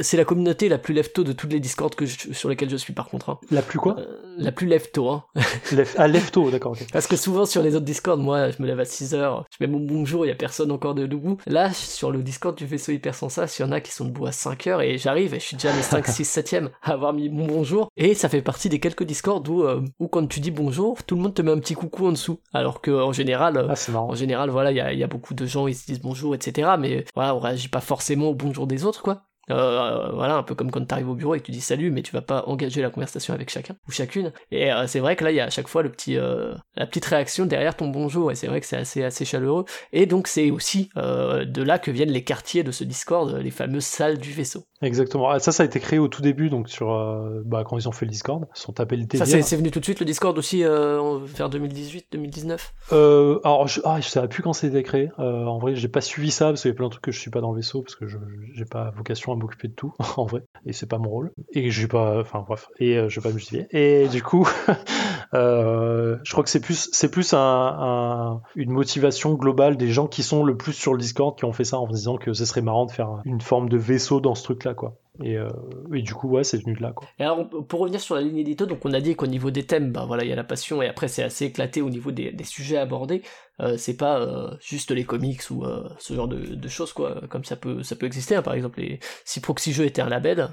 c'est la communauté la plus lefto de toutes les Discords que je- sur lesquelles je suis par contre, hein. la plus quoi? La plus lefto, hein. Lef- Ah, Lefto, d'accord. Parce que souvent sur les autres Discord, moi je me lève à 6h, je mets mon bonjour, il y a personne encore de debout. Là, sur le Discord du vaisseau hyper sensas, il y en a qui sont debout à 5h et j'arrive et je suis déjà les 5, 6, 7ème à avoir mis mon bonjour. Et ça fait partie des quelques Discord où, euh, où quand tu dis bonjour, tout le monde te met un petit coucou en dessous. Alors que en général, euh, Ah, en général, voilà, il y a, y a beaucoup de gens, ils se disent bonjour, etc. Mais voilà, on réagit pas forcément au bonjour des autres, quoi. Euh, voilà, un peu comme quand t'arrives au bureau et que tu dis salut, mais tu vas pas engager la conversation avec chacun ou chacune. Et euh, c'est vrai que là, il y a à chaque fois le petit, euh, la petite réaction derrière ton bonjour, et c'est vrai que c'est assez, assez chaleureux. Et donc c'est aussi euh, de là que viennent les quartiers de ce Discord, les fameuses salles du vaisseau. Exactement. Ah, ça, ça a été créé au tout début, donc sur euh, bah, quand ils ont fait le Discord, ils sont tapés le Ça, c'est venu tout de suite le Discord aussi euh, vers 2018-2019. Euh, alors, je, ah, je savais plus quand c'était créé. Euh, en vrai, j'ai pas suivi ça parce qu'il y a plein de trucs que je suis pas dans le vaisseau parce que je j'ai pas vocation à m'occuper de tout en vrai et c'est pas mon rôle et j'ai pas, enfin bref et euh, je vais pas me justifier. Et du coup, euh, je crois que c'est plus c'est plus un, un- une motivation globale des gens qui sont le plus sur le Discord qui ont fait ça en disant que ce serait marrant de faire une forme de vaisseau dans ce truc-là quoi. Et, euh, et du coup, ouais, c'est venu de là quoi. Et alors, pour revenir sur la ligne édito, donc on a dit qu'au niveau des thèmes, bah voilà, il y a la passion, et après c'est assez éclaté au niveau des, sujets abordés. Euh, c'est pas euh, juste les comics ou ce genre de, choses, quoi, comme ça peut, ça peut exister. hein. Par exemple, si Proxy Jeux était un label,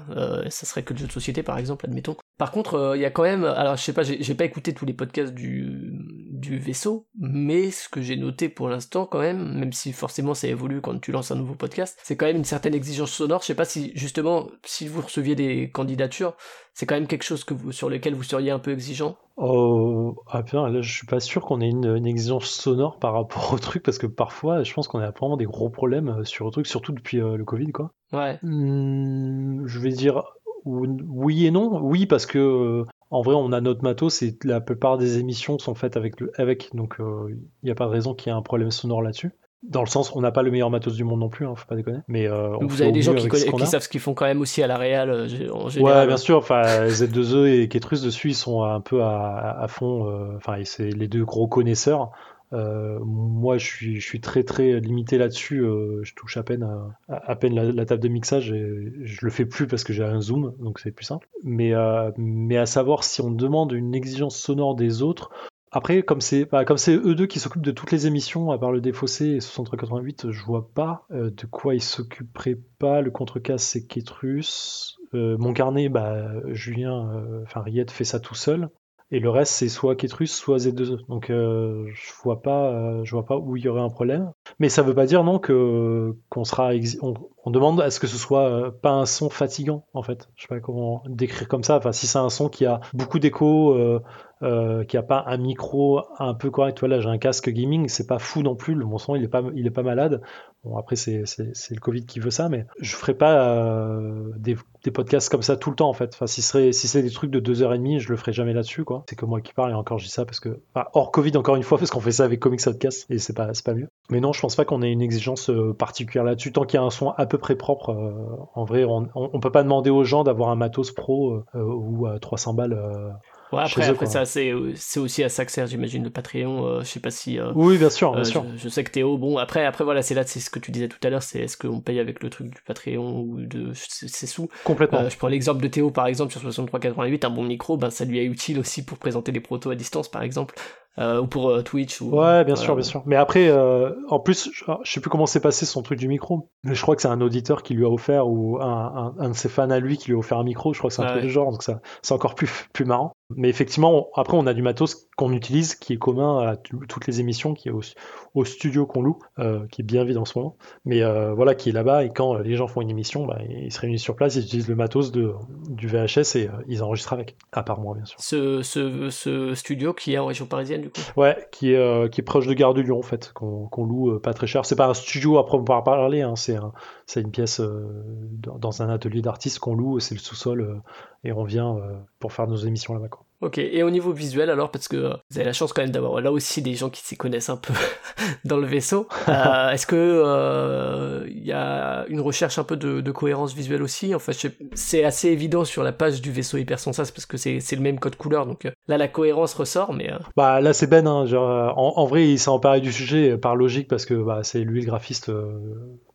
ça serait que le jeu de société, par exemple, admettons. Par contre, il y a quand même, alors je sais pas, j'ai pas écouté tous les podcasts du, du vaisseau, mais ce que j'ai noté pour l'instant, quand même, même si forcément ça évolue quand tu lances un nouveau podcast, c'est quand même une certaine exigence sonore. Je sais pas si justement, si vous receviez des candidatures, c'est quand même quelque chose que vous, sur lequel vous seriez un peu exigeant? Oh, ah putain, là je suis pas sûr qu'on ait une, une exigence sonore par rapport au truc parce que parfois je pense qu'on a vraiment des gros problèmes euh, sur le truc, surtout depuis euh, le Covid quoi. Ouais. Hmm, je vais dire ou- oui et non. Oui parce que euh, en vrai on a notre matos et la plupart des émissions sont faites avec le avec donc il n'y a pas de raison qu'il y ait un problème sonore là-dessus. Dans le sens, on n'a pas le meilleur matos du monde non plus, hein, faut pas déconner. Mais euh, on vous avez des gens qui, savent ce qu'ils font quand même aussi à la réal euh, gé- en général. Ouais, bien sûr. Enfin, Z2E et Ketrus dessus, ils sont un peu à, à fond. euh, Enfin, c'est les deux gros connaisseurs. Euh, moi, je suis, très très limité là-dessus. euh, je touche à peine à, peine la, table de mixage et je le fais plus parce que j'ai un zoom, donc c'est plus simple. Mais euh, à savoir si on demande une exigence sonore des autres. Après, comme c'est bah, comme c'est eux deux qui s'occupent de toutes les émissions, à part le Défaussé et 6388, je vois pas de quoi ils s'occuperaient pas. Le contrecasse, c'est Ketrus. Mon carnet, bah, Julien, enfin Riette fait ça tout seul. Et le reste, c'est soit Ketrus, soit Z2E. Donc, euh, je vois pas, euh, je vois pas où il y aurait un problème. Mais ça veut pas dire non que qu'on sera, on, on demande à ce que ce soit euh, pas un son fatigant en fait. Je sais pas comment décrire comme ça. Enfin, si c'est un son qui a beaucoup d'écho, euh, euh, qui a pas un micro un peu correct. Voilà, j'ai un casque gaming, c'est pas fou non plus. Le mon son, il est pas, il est pas malade. Bon, après, c'est c'est- c'est le Covid qui veut ça, mais je ferai pas euh, des, des podcasts comme ça tout le temps en fait. Enfin, si, ce serait- si c'est des trucs de deux heures et demie, je le ferai jamais là-dessus quoi. C'est que moi qui parle et encore je dis ça parce que hors Covid encore une fois parce qu'on fait ça avec Comics Podcast et c'est pas c'est pas mieux. Mais non, je pense pas qu'on ait une exigence euh, particulière là-dessus. Tant qu'il y a un son à peu près propre, euh, en vrai, on, on, on peut pas demander aux gens d'avoir un matos pro ou à 300 balles. Euh. Ouais, après, après ça, c'est c'est aussi à ça que sert, j'imagine, le Patreon. euh, je sais pas si. euh, Oui, bien sûr, bien euh, sûr. Je, je sais que Théo, bon, après, après voilà, c'est là, c'est ce que tu disais tout à l'heure, c'est est-ce qu'on paye avec le truc du Patreon ou de ses sous. Complètement. Euh, je prends l'exemple de Théo par exemple sur 6388, un bon micro, ben ça lui est utile aussi pour présenter des protos à distance par exemple, euh, ou pour euh, Twitch. Ou, Ouais, bien sûr, bien sûr. Mais après, euh, en plus, je, je sais plus comment s'est passé son truc du micro, mais je crois que c'est un auditeur qui lui a offert, ou un, un, un de ses fans à lui qui lui a offert un micro, je crois que c'est un Ah truc ouais. du genre, donc ça, c'est encore plus, plus marrant. Mais effectivement, après, on a du matos qu'on utilise, qui est commun à toutes les émissions, qui est au, au studio qu'on loue, euh, qui est bien vide en ce moment. Mais euh, voilà, qui est là-bas, et quand euh, les gens font une émission, bah, ils se réunissent sur place, ils utilisent le matos de, du VHS et euh, ils enregistrent avec, à part moi, bien sûr. Ce, ce, ce studio qui est en région parisienne, du coup? Ouais, qui est, qui est proche de Gare de Lyon, en fait, qu'on loue pas très cher. C'est pas un studio à proprement parler, hein, c'est un, c'est une pièce dans, un atelier d'artiste qu'on loue, c'est le sous-sol, et on vient euh, pour faire nos émissions là-bas. quoi. Ok, et au niveau visuel alors, parce que euh, vous avez la chance quand même d'avoir là aussi des gens qui s'y connaissent un peu dans le vaisseau, euh, est-ce que euh, il y a une recherche un peu de, de cohérence visuelle aussi? Enfin, c'est assez évident sur la page du vaisseau hypersensas parce que c'est le même code couleur, donc euh, là la cohérence ressort, mais euh, Bah là c'est Ben, hein, genre, euh, en, en vrai il s'est emparé du sujet euh, par logique parce que bah, c'est lui le graphiste, euh,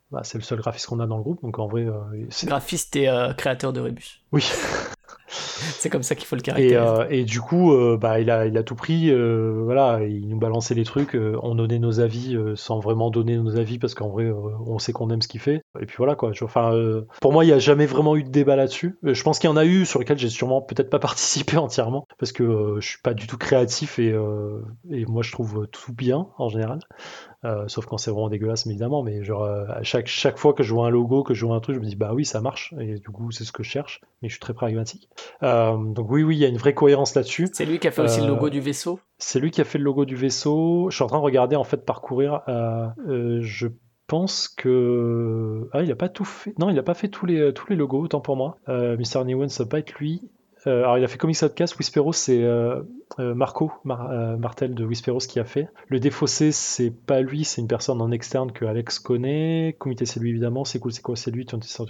bah, c'est le seul graphiste qu'on a dans le groupe, donc en vrai euh, c'est... graphiste et euh, créateur de Rebus. Oui, C'est comme ça qu'il faut le et, caractériser. euh, et du coup euh, bah, il, a, il a tout pris, euh, voilà, il nous balançait les trucs, on donnait nos avis sans vraiment donner nos avis parce qu'en vrai on sait qu'on aime ce qu'il fait, et puis voilà quoi, enfin pour moi il n'y a jamais vraiment eu de débat là-dessus, je pense qu'il y en a eu sur lesquels j'ai sûrement peut-être pas participé entièrement parce que je suis pas du tout créatif et, et moi je trouve tout bien en général. Euh, sauf quand c'est vraiment dégueulasse, évidemment. Mais genre, euh, à chaque, chaque fois que je vois un logo, que je vois un truc, je me dis, bah oui, ça marche. Et du coup, c'est ce que je cherche. Mais je suis très pragmatique. Euh, donc oui, oui, il y a une vraie cohérence là-dessus. C'est lui qui a fait aussi le euh, logo du vaisseau? C'est lui qui a fait le logo du vaisseau. Je suis en train de regarder, en fait, parcourir. euh, euh, je pense que... Ah, il a pas tout fait. Non, il a pas fait tous les, tous les logos, autant pour moi. Euh, Mr. Newen, ça va pas être lui. Euh, alors, il a fait Comics Outcast. Whisperos, c'est euh, euh, Marco Mar- Martel de Whisperos qui a fait. Le défaussé, c'est pas lui, c'est une personne en externe que Alex connaît. Comité, c'est lui évidemment. C'est cool, c'est quoi, c'est lui.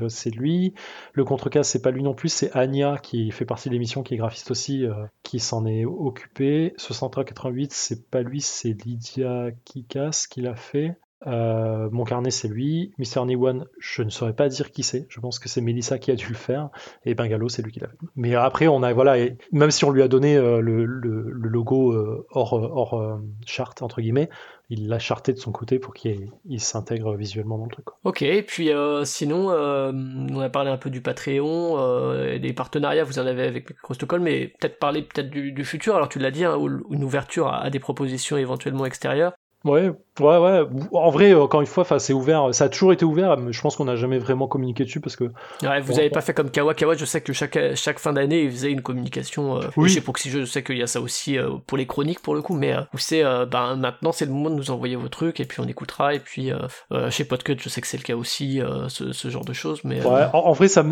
C'est lui. Le contrecasse, c'est pas lui non plus, c'est Anya qui fait partie de l'émission, qui est graphiste aussi, qui s'en est occupé. 6388, c'est pas lui, c'est Lydia Kikas qui l'a fait. Euh, mon carnet, c'est lui. Mr. Niwan, je ne saurais pas dire qui c'est. Je pense que c'est Melissa qui a dû le faire. Et Bungalow, c'est lui qui l'a fait. Mais après, on a, voilà, et même si on lui a donné euh, le, logo euh, hors, hors euh, charte, entre guillemets, il l'a charté de son côté pour qu'il il s'intègre visuellement dans le truc. quoi. Ok, et puis sinon, on a parlé un peu du Patreon, et des partenariats, vous en avez avec Microstockholm, mais peut-être parler peut-être du, futur. Alors tu l'as dit, hein, une ouverture à des propositions éventuellement extérieures. Ouais, ouais, ouais. En vrai, encore une fois, c'est ouvert. Ça a toujours été ouvert, mais je pense qu'on n'a jamais vraiment communiqué dessus parce que Ouais, vous Bon, avez bon. pas fait comme Kawa. Kawa, je sais que chaque, chaque fin d'année, il faisait une communication. Euh, Oui. Chez Proxy Jeux, je sais qu'il y a ça aussi euh, pour les chroniques pour le coup, mais euh, où c'est euh, ben maintenant c'est le moment de nous envoyer vos trucs et puis on écoutera. Et puis euh, euh, chez Podcut, je sais que c'est le cas aussi, euh, ce, ce genre de choses, mais. euh, Ouais, en, en vrai, ça,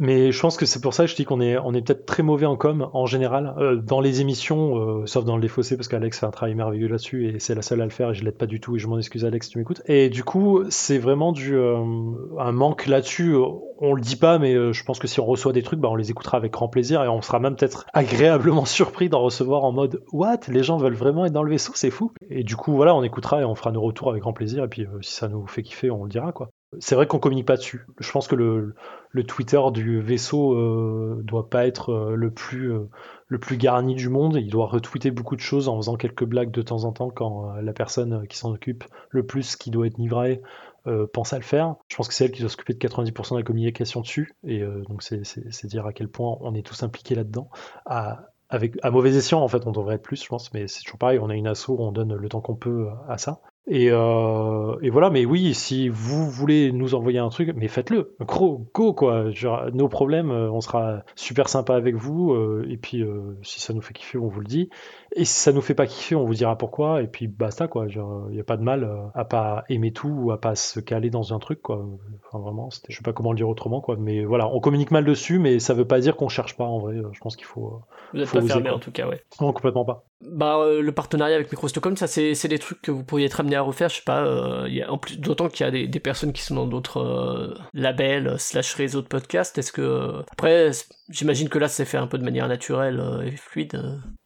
mais je pense que c'est pour ça que je dis qu'on est, on est peut-être très mauvais en com en général euh, dans les émissions, euh, sauf dans le défaussé parce qu'Alex fait un travail merveilleux là-dessus et c'est la seule à le faire je l'aide pas du tout et je m'en excuse Alex tu m'écoutes. Et du coup, c'est vraiment du euh, un manque là-dessus. On le dit pas, mais euh, je pense que si on reçoit des trucs, bah, on les écoutera avec grand plaisir et on sera même peut-être agréablement surpris d'en recevoir en mode What? Les gens veulent vraiment être dans le vaisseau, c'est fou. Et du coup, voilà, on écoutera et on fera nos retours avec grand plaisir et puis euh, si ça nous fait kiffer, on le dira quoi. C'est vrai qu'on communique pas dessus. Je pense que le, Twitter du vaisseau euh, doit pas être euh, le plus euh, le plus garni du monde. Il doit retweeter beaucoup de choses en faisant quelques blagues de temps en temps quand euh, la personne qui s'en occupe le plus, qui doit être livrée, pense à le faire. Je pense que c'est elle qui doit s'occuper de 90% de la communication dessus. Et donc c'est dire à quel point on est tous impliqués là-dedans. À mauvais escient, en fait, on devrait être plus, je pense, mais c'est toujours pareil. On a une asso, on donne le temps qu'on peut à ça. Et, euh, et voilà, mais oui, si vous voulez nous envoyer un truc, mais faites-le. Gros, go, quoi. Genre, nos problèmes, euh, on sera super sympa avec vous. euh, et puis, euh, si ça nous fait kiffer, on vous le dit. Et si ça nous fait pas kiffer, on vous dira pourquoi. Et puis, basta, quoi. Genre, il n'y a pas de mal à pas aimer tout ou à pas se caler dans un truc, quoi. Enfin, vraiment, c'était- je sais pas comment le dire autrement, quoi. Mais voilà, on communique mal dessus, mais ça veut pas dire qu'on cherche pas, en vrai. Je pense qu'il faut. vous êtes faut pas fermé en tout cas, ouais. Non, complètement pas. Bah, euh, le partenariat avec Micro Stockholm, ça c'est c'est des trucs que vous pourriez être amené à refaire, je sais pas, euh, il y a, en plus d'autant qu'il y a des, des personnes qui sont dans d'autres euh, labels slash réseaux de podcasts, est-ce que... Après, j'imagine que là c'est fait un peu de manière naturelle et fluide.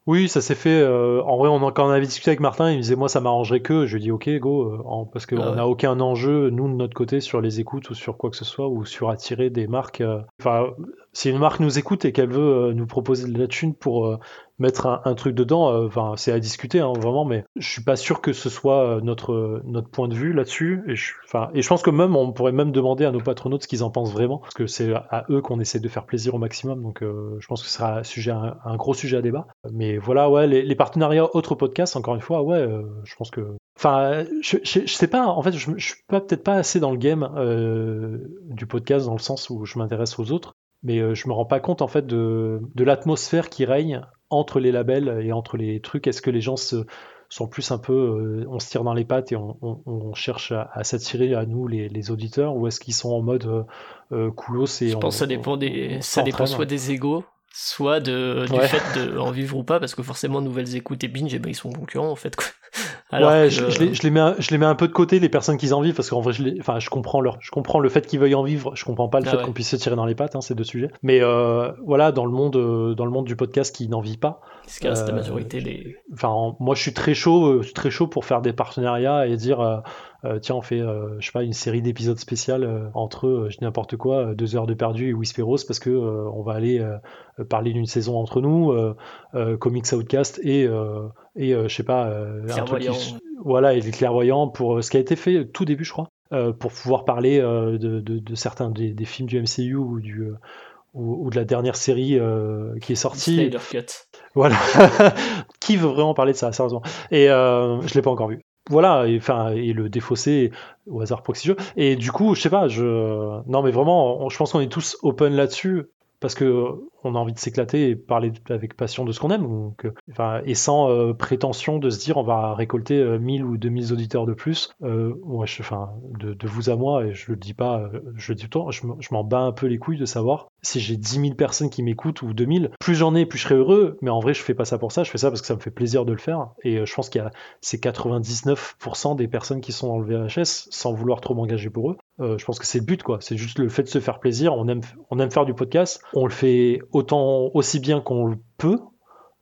Oui, ça s'est fait. en vrai, on en, quand on avait discuté avec Je il me disait moi ça m'arrangerait que. Je lui ai dit ok go, en- parce qu'on Ah ouais. n'a aucun enjeu nous de notre côté sur les écoutes ou sur quoi que ce soit ou sur attirer des marques. Enfin, si une marque nous écoute et qu'elle veut nous proposer de la thune pour mettre un, truc dedans, euh, enfin c'est à discuter hein, vraiment, mais je suis pas sûr que ce soit euh, notre notre point de vue là-dessus. Et je, et je pense que même on pourrait même demander à nos patronautes ce qu'ils en pensent vraiment, parce que c'est à eux qu'on essaie de faire plaisir au maximum. Donc euh, je pense que ce sera sujet un, gros sujet à débat. Mais voilà, ouais, les, partenariats autres podcasts, encore une fois, ouais, euh, je pense que. Enfin, je, sais pas, en fait, je, je suis peut-être pas assez dans le game euh, du podcast dans le sens où je m'intéresse aux autres, mais euh, je me rends pas compte en fait de, de l'atmosphère qui règne entre les labels et entre les trucs. Est-ce que les gens se, sont plus un peu, euh, on se tire dans les pattes et on, on- on cherche à, à s'attirer à nous les, les auditeurs, ou est-ce qu'ils sont en mode euh, euh, coolos et Je on- pense que ça dépend des, ça dépend soit des égos, soit de, du Ouais. fait de en vivre ou pas, parce que forcément, nouvelles écoutes et binge, eh ben, ils sont concurrents, en fait, quoi. Alors ouais, que, je, je les, je les mets un, je les mets un peu de côté les personnes qui en vivent parce qu'en vrai je, les, enfin, je comprends leur je comprends le fait qu'ils veuillent en vivre je comprends pas le Ah fait ouais. qu'on puisse se tirer dans les pattes hein, ces deux sujets mais euh, voilà dans le monde euh, dans le monde du podcast qui n'en vit pas ce qui reste la euh, majorité des. enfin en- moi je suis très chaud euh, très chaud pour faire des partenariats et dire euh, tiens on fait je sais pas une série d'épisodes spéciales entre je dis n'importe quoi deux heures de perdu et Whisperos parce que on va aller parler d'une saison entre nous Comics Outcast et et je sais pas un truc qui- Clairvoyant. voilà et les clairvoyants pour ce qui a été fait tout début je crois euh, pour pouvoir parler euh, de, de- de certains des, des films du MCU ou du euh, ou, ou de la dernière série qui est sortie Snyder Cut. Voilà. Qui veut vraiment parler de ça, sérieusement? Et euh, je l'ai pas encore vu. Voilà, et, et le défausser au hasard proxy. Et du coup, je sais pas, je. Non, mais vraiment, je pense qu'on est tous open là-dessus. Parce que on a envie de s'éclater et parler avec passion de ce qu'on aime. Donc, euh, enfin, et sans euh, prétention de se dire on va récolter euh, 1000 ou 2000 auditeurs de plus. Euh, enfin, de, vous à moi, et je le dis pas, je le dis tout le temps, je, m'en- bats un peu les couilles de savoir si j'ai 10 000 personnes qui m'écoutent ou 2000, plus j'en ai, plus je serai heureux. Mais en vrai, je fais pas ça pour ça. Je fais ça parce que ça me fait plaisir de le faire. Et je pense qu'il y a ces 99% des personnes qui sont dans le VHS sans vouloir trop m'engager pour eux. Je pense que c'est le but, quoi. C'est juste le fait de se faire plaisir. On aime, on aime faire du podcast. On le fait autant, aussi bien qu'on le peut.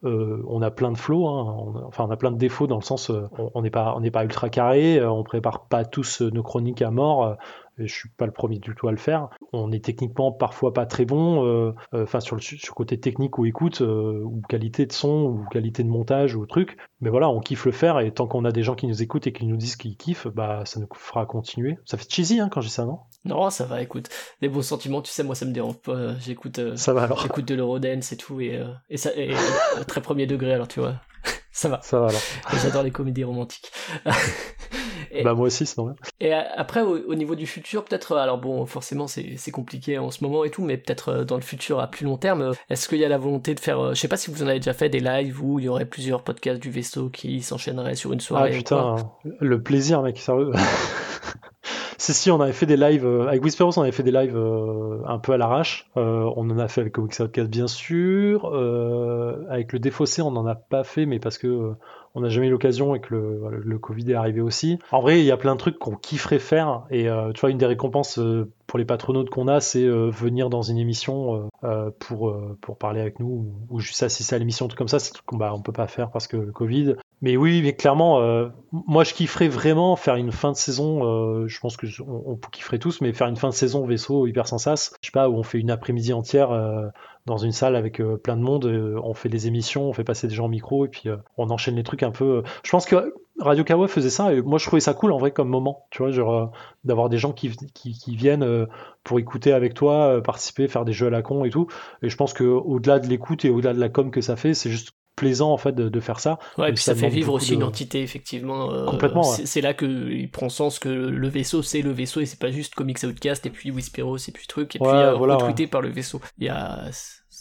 Euh, on a plein de flots, hein. enfin on a plein de défauts dans le sens euh, on- on n'est pas ultra carré, euh, on prépare pas tous nos chroniques à mort. Et je suis pas le premier du tout à le faire. On est techniquement parfois pas très bon, euh, euh, enfin sur le sur côté technique ou écoute euh, ou qualité de son ou qualité de montage ou truc. Mais voilà, on kiffe le faire et tant qu'on a des gens qui nous écoutent et qui nous disent qu'ils kiffent, bah ça nous fera continuer. Ça fait cheesy hein, quand j'ai ça, non? Non, ça va, écoute. Les bons sentiments, tu sais, moi, ça me dérange pas. J'écoute. euh, Ça va alors. J'écoute de l'Eurodance et tout, et, euh, et ça, et, très premier degré, alors tu vois. ça va. Ça va alors. J'adore les comédies romantiques. et, Bah moi aussi, sinon. et, après, au, au niveau du futur, peut-être, euh, alors bon, forcément, c'est compliqué en ce moment et tout, mais peut-être euh, dans le futur à plus long terme, euh, est-ce qu'il y a la volonté de faire, je sais pas si vous en avez déjà fait des lives où il y aurait plusieurs podcasts du vaisseau qui s'enchaîneraient sur une Ah soirée quoi putain, le plaisir, mec, sérieux. si, si, on avait fait des lives, euh, avec Whisperos, on avait fait des lives euh, un peu à l'arrache. Euh, on en a fait avec Comics Outcast, bien sûr. Avec le Défaussé, on n'en a pas fait, mais parce que on n'a jamais eu l'occasion et que le, le Covid est arrivé aussi. En vrai, il y a plein de trucs qu'on kifferait faire. Et euh, tu vois, une des récompenses euh, pour les patronautes qu'on a, c'est euh, venir dans une émission euh, pour, pour parler avec nous ou, juste assister à l'émission, tout comme ça. C'est des trucs qu'on bah, on peut pas faire parce que le Covid. Mais oui, mais clairement, euh, moi je kifferais vraiment faire une fin de saison. je pense que on, on kifferait tous, mais faire une fin de saison vaisseau hyper sans sas. Je sais pas où on fait une après-midi entière dans une salle avec euh, plein de monde. euh, on fait des émissions, on fait passer des gens au micro et puis euh, on enchaîne les trucs un peu. Je pense que Radio Kawa faisait ça et moi je trouvais ça cool en vrai comme moment. Tu vois, genre d'avoir des gens qui, viennent pour écouter avec toi, participer, faire des jeux à la con et tout. Et je pense que au-delà de l'écoute et au-delà de la com que ça fait, c'est juste plaisant en fait de, de faire ça. Ouais, et puis ça ça fait vivre aussi de- une entité, effectivement. euh, Complètement, c'est- C'est là que il prend sens que le vaisseau, c'est le vaisseau et c'est pas juste Comics Outcast et puis Whisperos et puis truc et Ouais, puis euh, voilà, retweeté par le vaisseau. Il y a,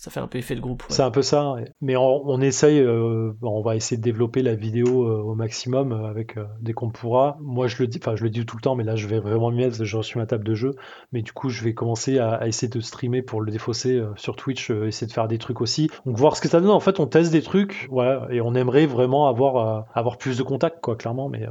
ça fait un peu effet de groupe. C'est un peu ça. Mais on, essaye, euh, on va essayer de développer la vidéo euh, au maximum euh, avec dès qu'on pourra. Moi, je le dis, enfin, je le dis tout le temps, mais là, je vais vraiment m'y mettre j'ai reçu ma table de jeu. Mais du coup, je vais commencer à, essayer de streamer pour le défausser sur Twitch, essayer de faire des trucs aussi. Donc, voir ce que ça donne. En fait, on teste des trucs, ouais, et on aimerait vraiment avoir, avoir plus de contacts, quoi, clairement. Mais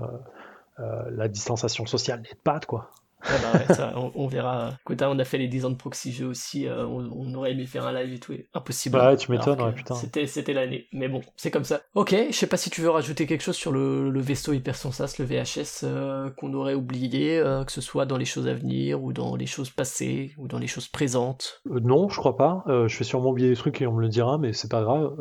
la distanciation sociale n'aide pas, quoi. Ah bah ouais, ça, on, on verra. Hein, on a fait les 10 ans de proxy jeu aussi, euh, on, on aurait aimé faire un live et tout, et impossible. Bah ouais, tu m'étonnes, ouais, putain. C'était, c'était l'année, mais bon, c'est comme ça. Ok, je sais pas si tu veux rajouter quelque chose sur le, le vaisseau hypersensas, le VHS, euh, qu'on aurait oublié, euh, que ce soit dans les choses à venir, ou dans les choses passées, ou dans les choses présentes. Euh, non, je crois pas. Euh, je vais sûrement oublier des trucs et on me le dira, mais c'est pas grave.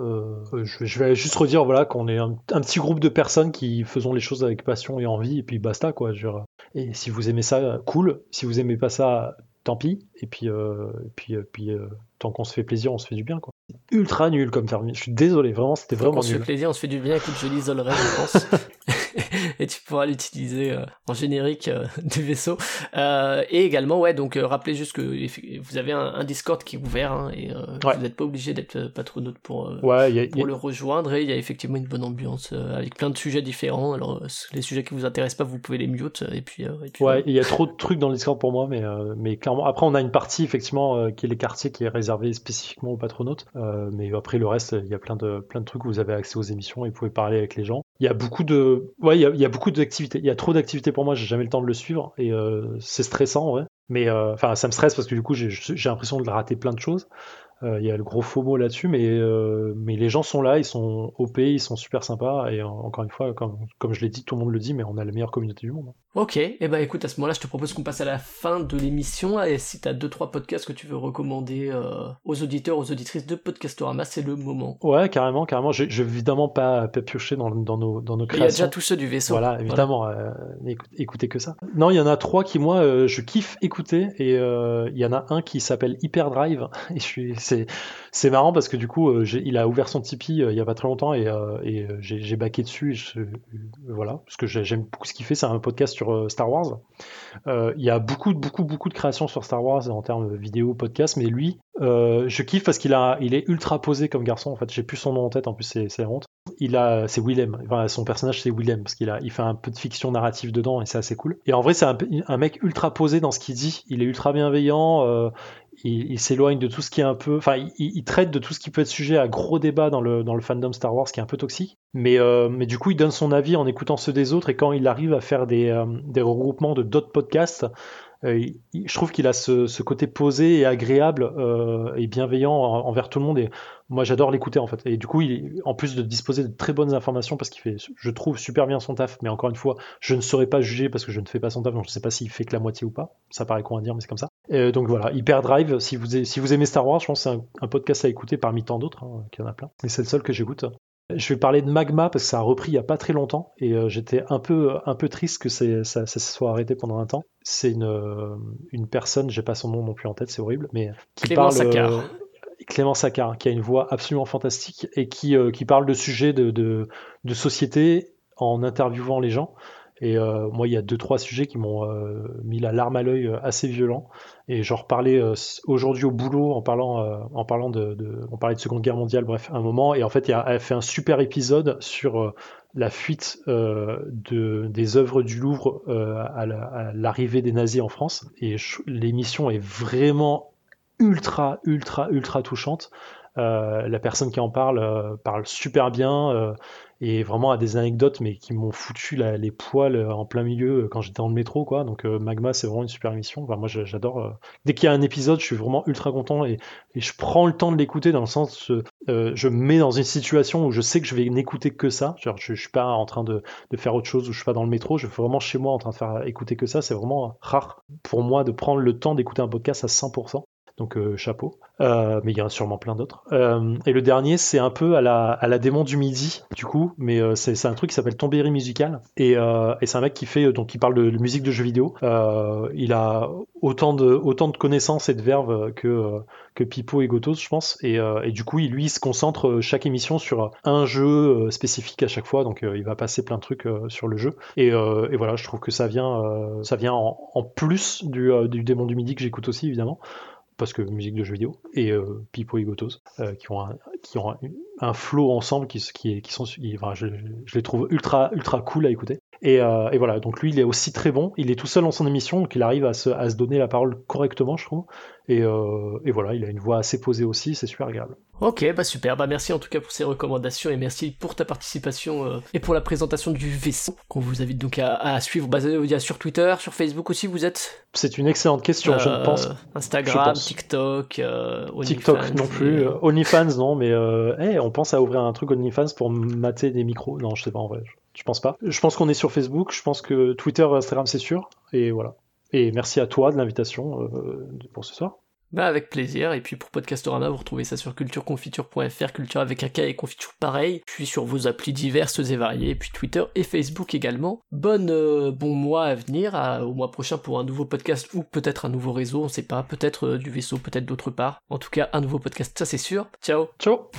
Je, je vais juste redire voilà qu'on est un, un petit groupe de personnes qui faisons les choses avec passion et envie, et puis basta quoi. Je. Et si vous aimez ça, cool. Si vous aimez pas ça, tant pis. Et puis, euh, et puis, euh, puis euh, tant qu'on se fait plaisir, on se fait du bien quoi. Ultra nul comme terme. Je suis désolé, vraiment, c'était vraiment qu'on se fait plaisir, on se fait du bien, écoute, je l'isolerai, je pense. et tu pourras l'utiliser euh, en générique euh, du vaisseau. Euh, et également, ouais, donc euh, rappelez juste que vous avez un, un Discord qui est ouvert, hein, et Ouais. vous n'êtes pas obligé d'être patronaute pour, Ouais, il y a- il y pour a- le rejoindre, et il y a effectivement une bonne ambiance avec plein de sujets différents. Alors, les sujets qui vous intéressent pas, vous pouvez les mute, et puis... et puis Ouais, il y a trop de trucs dans le Discord pour moi, mais, mais clairement. Après, on a une partie, effectivement, qui est les quartiers, qui est réservée spécifiquement aux patronautes. Mais après, le reste, il y a plein de, plein de trucs où vous avez accès aux émissions et vous pouvez parler avec les gens. Il y a beaucoup de. Ouais, il y a, il y a beaucoup d'activités. Il y a trop d'activités pour moi, j'ai jamais le temps de le suivre. Et euh, c'est stressant, en vrai. Mais euh, enfin, ça me stresse parce que du coup, j'ai l'impression de rater plein de choses. Euh, Il y a le gros FOMO là-dessus, mais, euh, mais les gens sont là, ils sont OP, ils sont super sympas. Et encore une fois, comme, comme je l'ai dit, tout le monde le dit, mais on a la meilleure communauté du monde. Ok, et ben écoute, à ce moment-là, je te propose qu'on passe à la fin de l'émission. Et si t'as deux trois podcasts que tu veux recommander euh, aux auditeurs, aux auditrices de Podcastorama, c'est le moment. Ouais, carrément, carrément. Je, je vais évidemment pas, pas piocher dans, dans nos, dans nos Mais Il y a créations. déjà tous ceux du vaisseau. Voilà, évidemment, euh, écoute- écoutez que ça. Non, il y en a trois qui, moi, euh, je kiffe écouter, et il y en a un qui s'appelle Hyperdrive, et je suis, c'est, c'est marrant parce que du coup, euh, il a ouvert son Tipeee euh, il y a pas très longtemps, et, euh, j'ai, baqué dessus, voilà, parce que j'ai- j'aime beaucoup ce qu'il fait, c'est un podcast sur Star Wars. Il y a beaucoup, beaucoup, beaucoup de créations sur Star Wars en termes vidéo, podcast, mais lui, je kiffe parce qu'il a, il est ultra posé comme garçon. En fait, j'ai plus son nom en tête. En plus, c'est, honte. Il a, c'est Willem. Son personnage, c'est Willem parce qu'il a, il fait un peu de fiction narrative dedans et c'est assez cool. Et en vrai, c'est un, mec ultra posé dans ce qu'il dit. Il est ultra bienveillant. Il, s'éloigne de tout ce qui est un peu, enfin, il, traite de tout ce qui peut être sujet à gros débat dans le dans le fandom Star Wars, qui est un peu toxique. Mais euh, mais du coup, il donne son avis en écoutant ceux des autres et quand il arrive à faire des euh, des regroupements de d'autres podcasts. euh, je trouve qu'il a ce, côté posé et agréable et bienveillant en- envers tout le monde et moi j'adore l'écouter en fait et du coup en plus de disposer de très bonnes informations parce qu'il fait je trouve super bien son taf mais encore une fois je ne saurais pas juger parce que je ne fais pas son taf donc je ne sais pas s'il fait que la moitié ou pas ça paraît con à dire mais c'est comme ça Euh, donc voilà Hyperdrive si vous, si vous aimez Star Wars je pense que c'est un, un podcast à écouter parmi tant d'autres hein, qu'il y en a plein mais c'est le seul que j'écoute je vais parler de Magma parce que ça a repris il y a pas très longtemps et euh, j'étais un peu un peu triste que ça, ça se soit arrêté pendant un temps. C'est une euh, une personne, j'ai pas son nom non plus en tête, c'est horrible, mais qui Clément parle euh, Saccard. Clément Saccard, qui a une voix absolument fantastique et qui euh, qui parle de sujets de, de de société en interviewant les gens. Et euh, moi, il y a deux trois sujets qui m'ont euh, mis la larme à l'œil euh, assez violent. Et j'en reparlais euh, aujourd'hui au boulot en parlant, en parlant de, de- on parlait de Seconde Guerre mondiale, bref, un moment. Et en fait, il a, elle fait un super épisode sur la fuite euh, de, des œuvres du Louvre euh, à la- à l'arrivée des nazis en France. Et l'émission est vraiment ultra, ultra, ultra touchante. Euh, la personne qui en parle parle super bien et vraiment a des anecdotes mais qui m'ont foutu les poils euh, en plein milieu euh, quand j'étais dans le métro quoi. Donc euh, Magma c'est vraiment une super émission. Moi j'a- j'adore dès qu'il y a un épisode je suis vraiment ultra content et, je prends le temps de l'écouter dans le sens euh, je me mets dans une situation où je sais que je vais n'écouter que ça. Je, je suis pas en train de, de faire autre chose ou je suis pas dans le métro. Je suis vraiment chez moi en train de faire écouter que ça. C'est vraiment rare pour moi de prendre le temps d'écouter un podcast à 100% donc euh, chapeau. Euh, mais il y en a sûrement plein d'autres. Euh, et le dernier, c'est un peu à la, à la démon du midi, du coup, mais c'est un truc qui s'appelle Tombéry Musical. Et, et c'est un mec qui fait, donc qui parle de, musique de jeux vidéo. Il a autant de, autant de connaissances et de verve que, que Pipo et Gotos, je pense. Et, et du coup, il, lui, il se concentre chaque émission sur un jeu spécifique à chaque fois. Donc il va passer plein de trucs sur le jeu. Et, et voilà, je trouve que ça vient, ça vient en, en plus du, du démon du midi que j'écoute aussi, évidemment parce que musique de jeux vidéo, et euh, Pipo et Gotos, euh, qui ont un, qui ont un, flow ensemble qui, qui, sont, je, je les trouve ultra, ultra cool à écouter. Et, euh, et voilà, donc lui, il est aussi très bon. Il est tout seul dans son émission, donc il arrive à se, à se donner la parole correctement, je trouve. Et, euh, et voilà, il a une voix assez posée aussi, c'est super agréable. Ok, bah super, bah merci en tout cas pour ces recommandations et merci pour ta participation euh, et pour la présentation du vaisseau qu'on vous invite donc à, à suivre. Bah, il y a sur Twitter, sur Facebook aussi, vous êtes? C'est une excellente question. je pense Instagram, je pense. TikTok, euh, TikTok non plus, et- OnlyFans non, mais hey, on pense à ouvrir un truc OnlyFans pour mater des micros. Non, je sais pas en vrai, je, je pense pas. Je pense qu'on est sur Facebook, je pense que Twitter, Instagram c'est sûr, et voilà. Et merci à toi de l'invitation euh, pour ce soir. Bah avec plaisir, et puis pour Podcastorama, vous retrouvez ça sur cultureconfiture.fr, culture avec un K et confiture pareil, puis sur vos applis diverses et variées, et puis Twitter et Facebook également. Bonne, euh, bon mois à venir, à- au mois prochain pour un nouveau podcast, ou peut-être un nouveau réseau, on sait pas, peut-être euh, du vaisseau, peut-être d'autre part. En tout cas, un nouveau podcast, ça c'est sûr. Ciao Ciao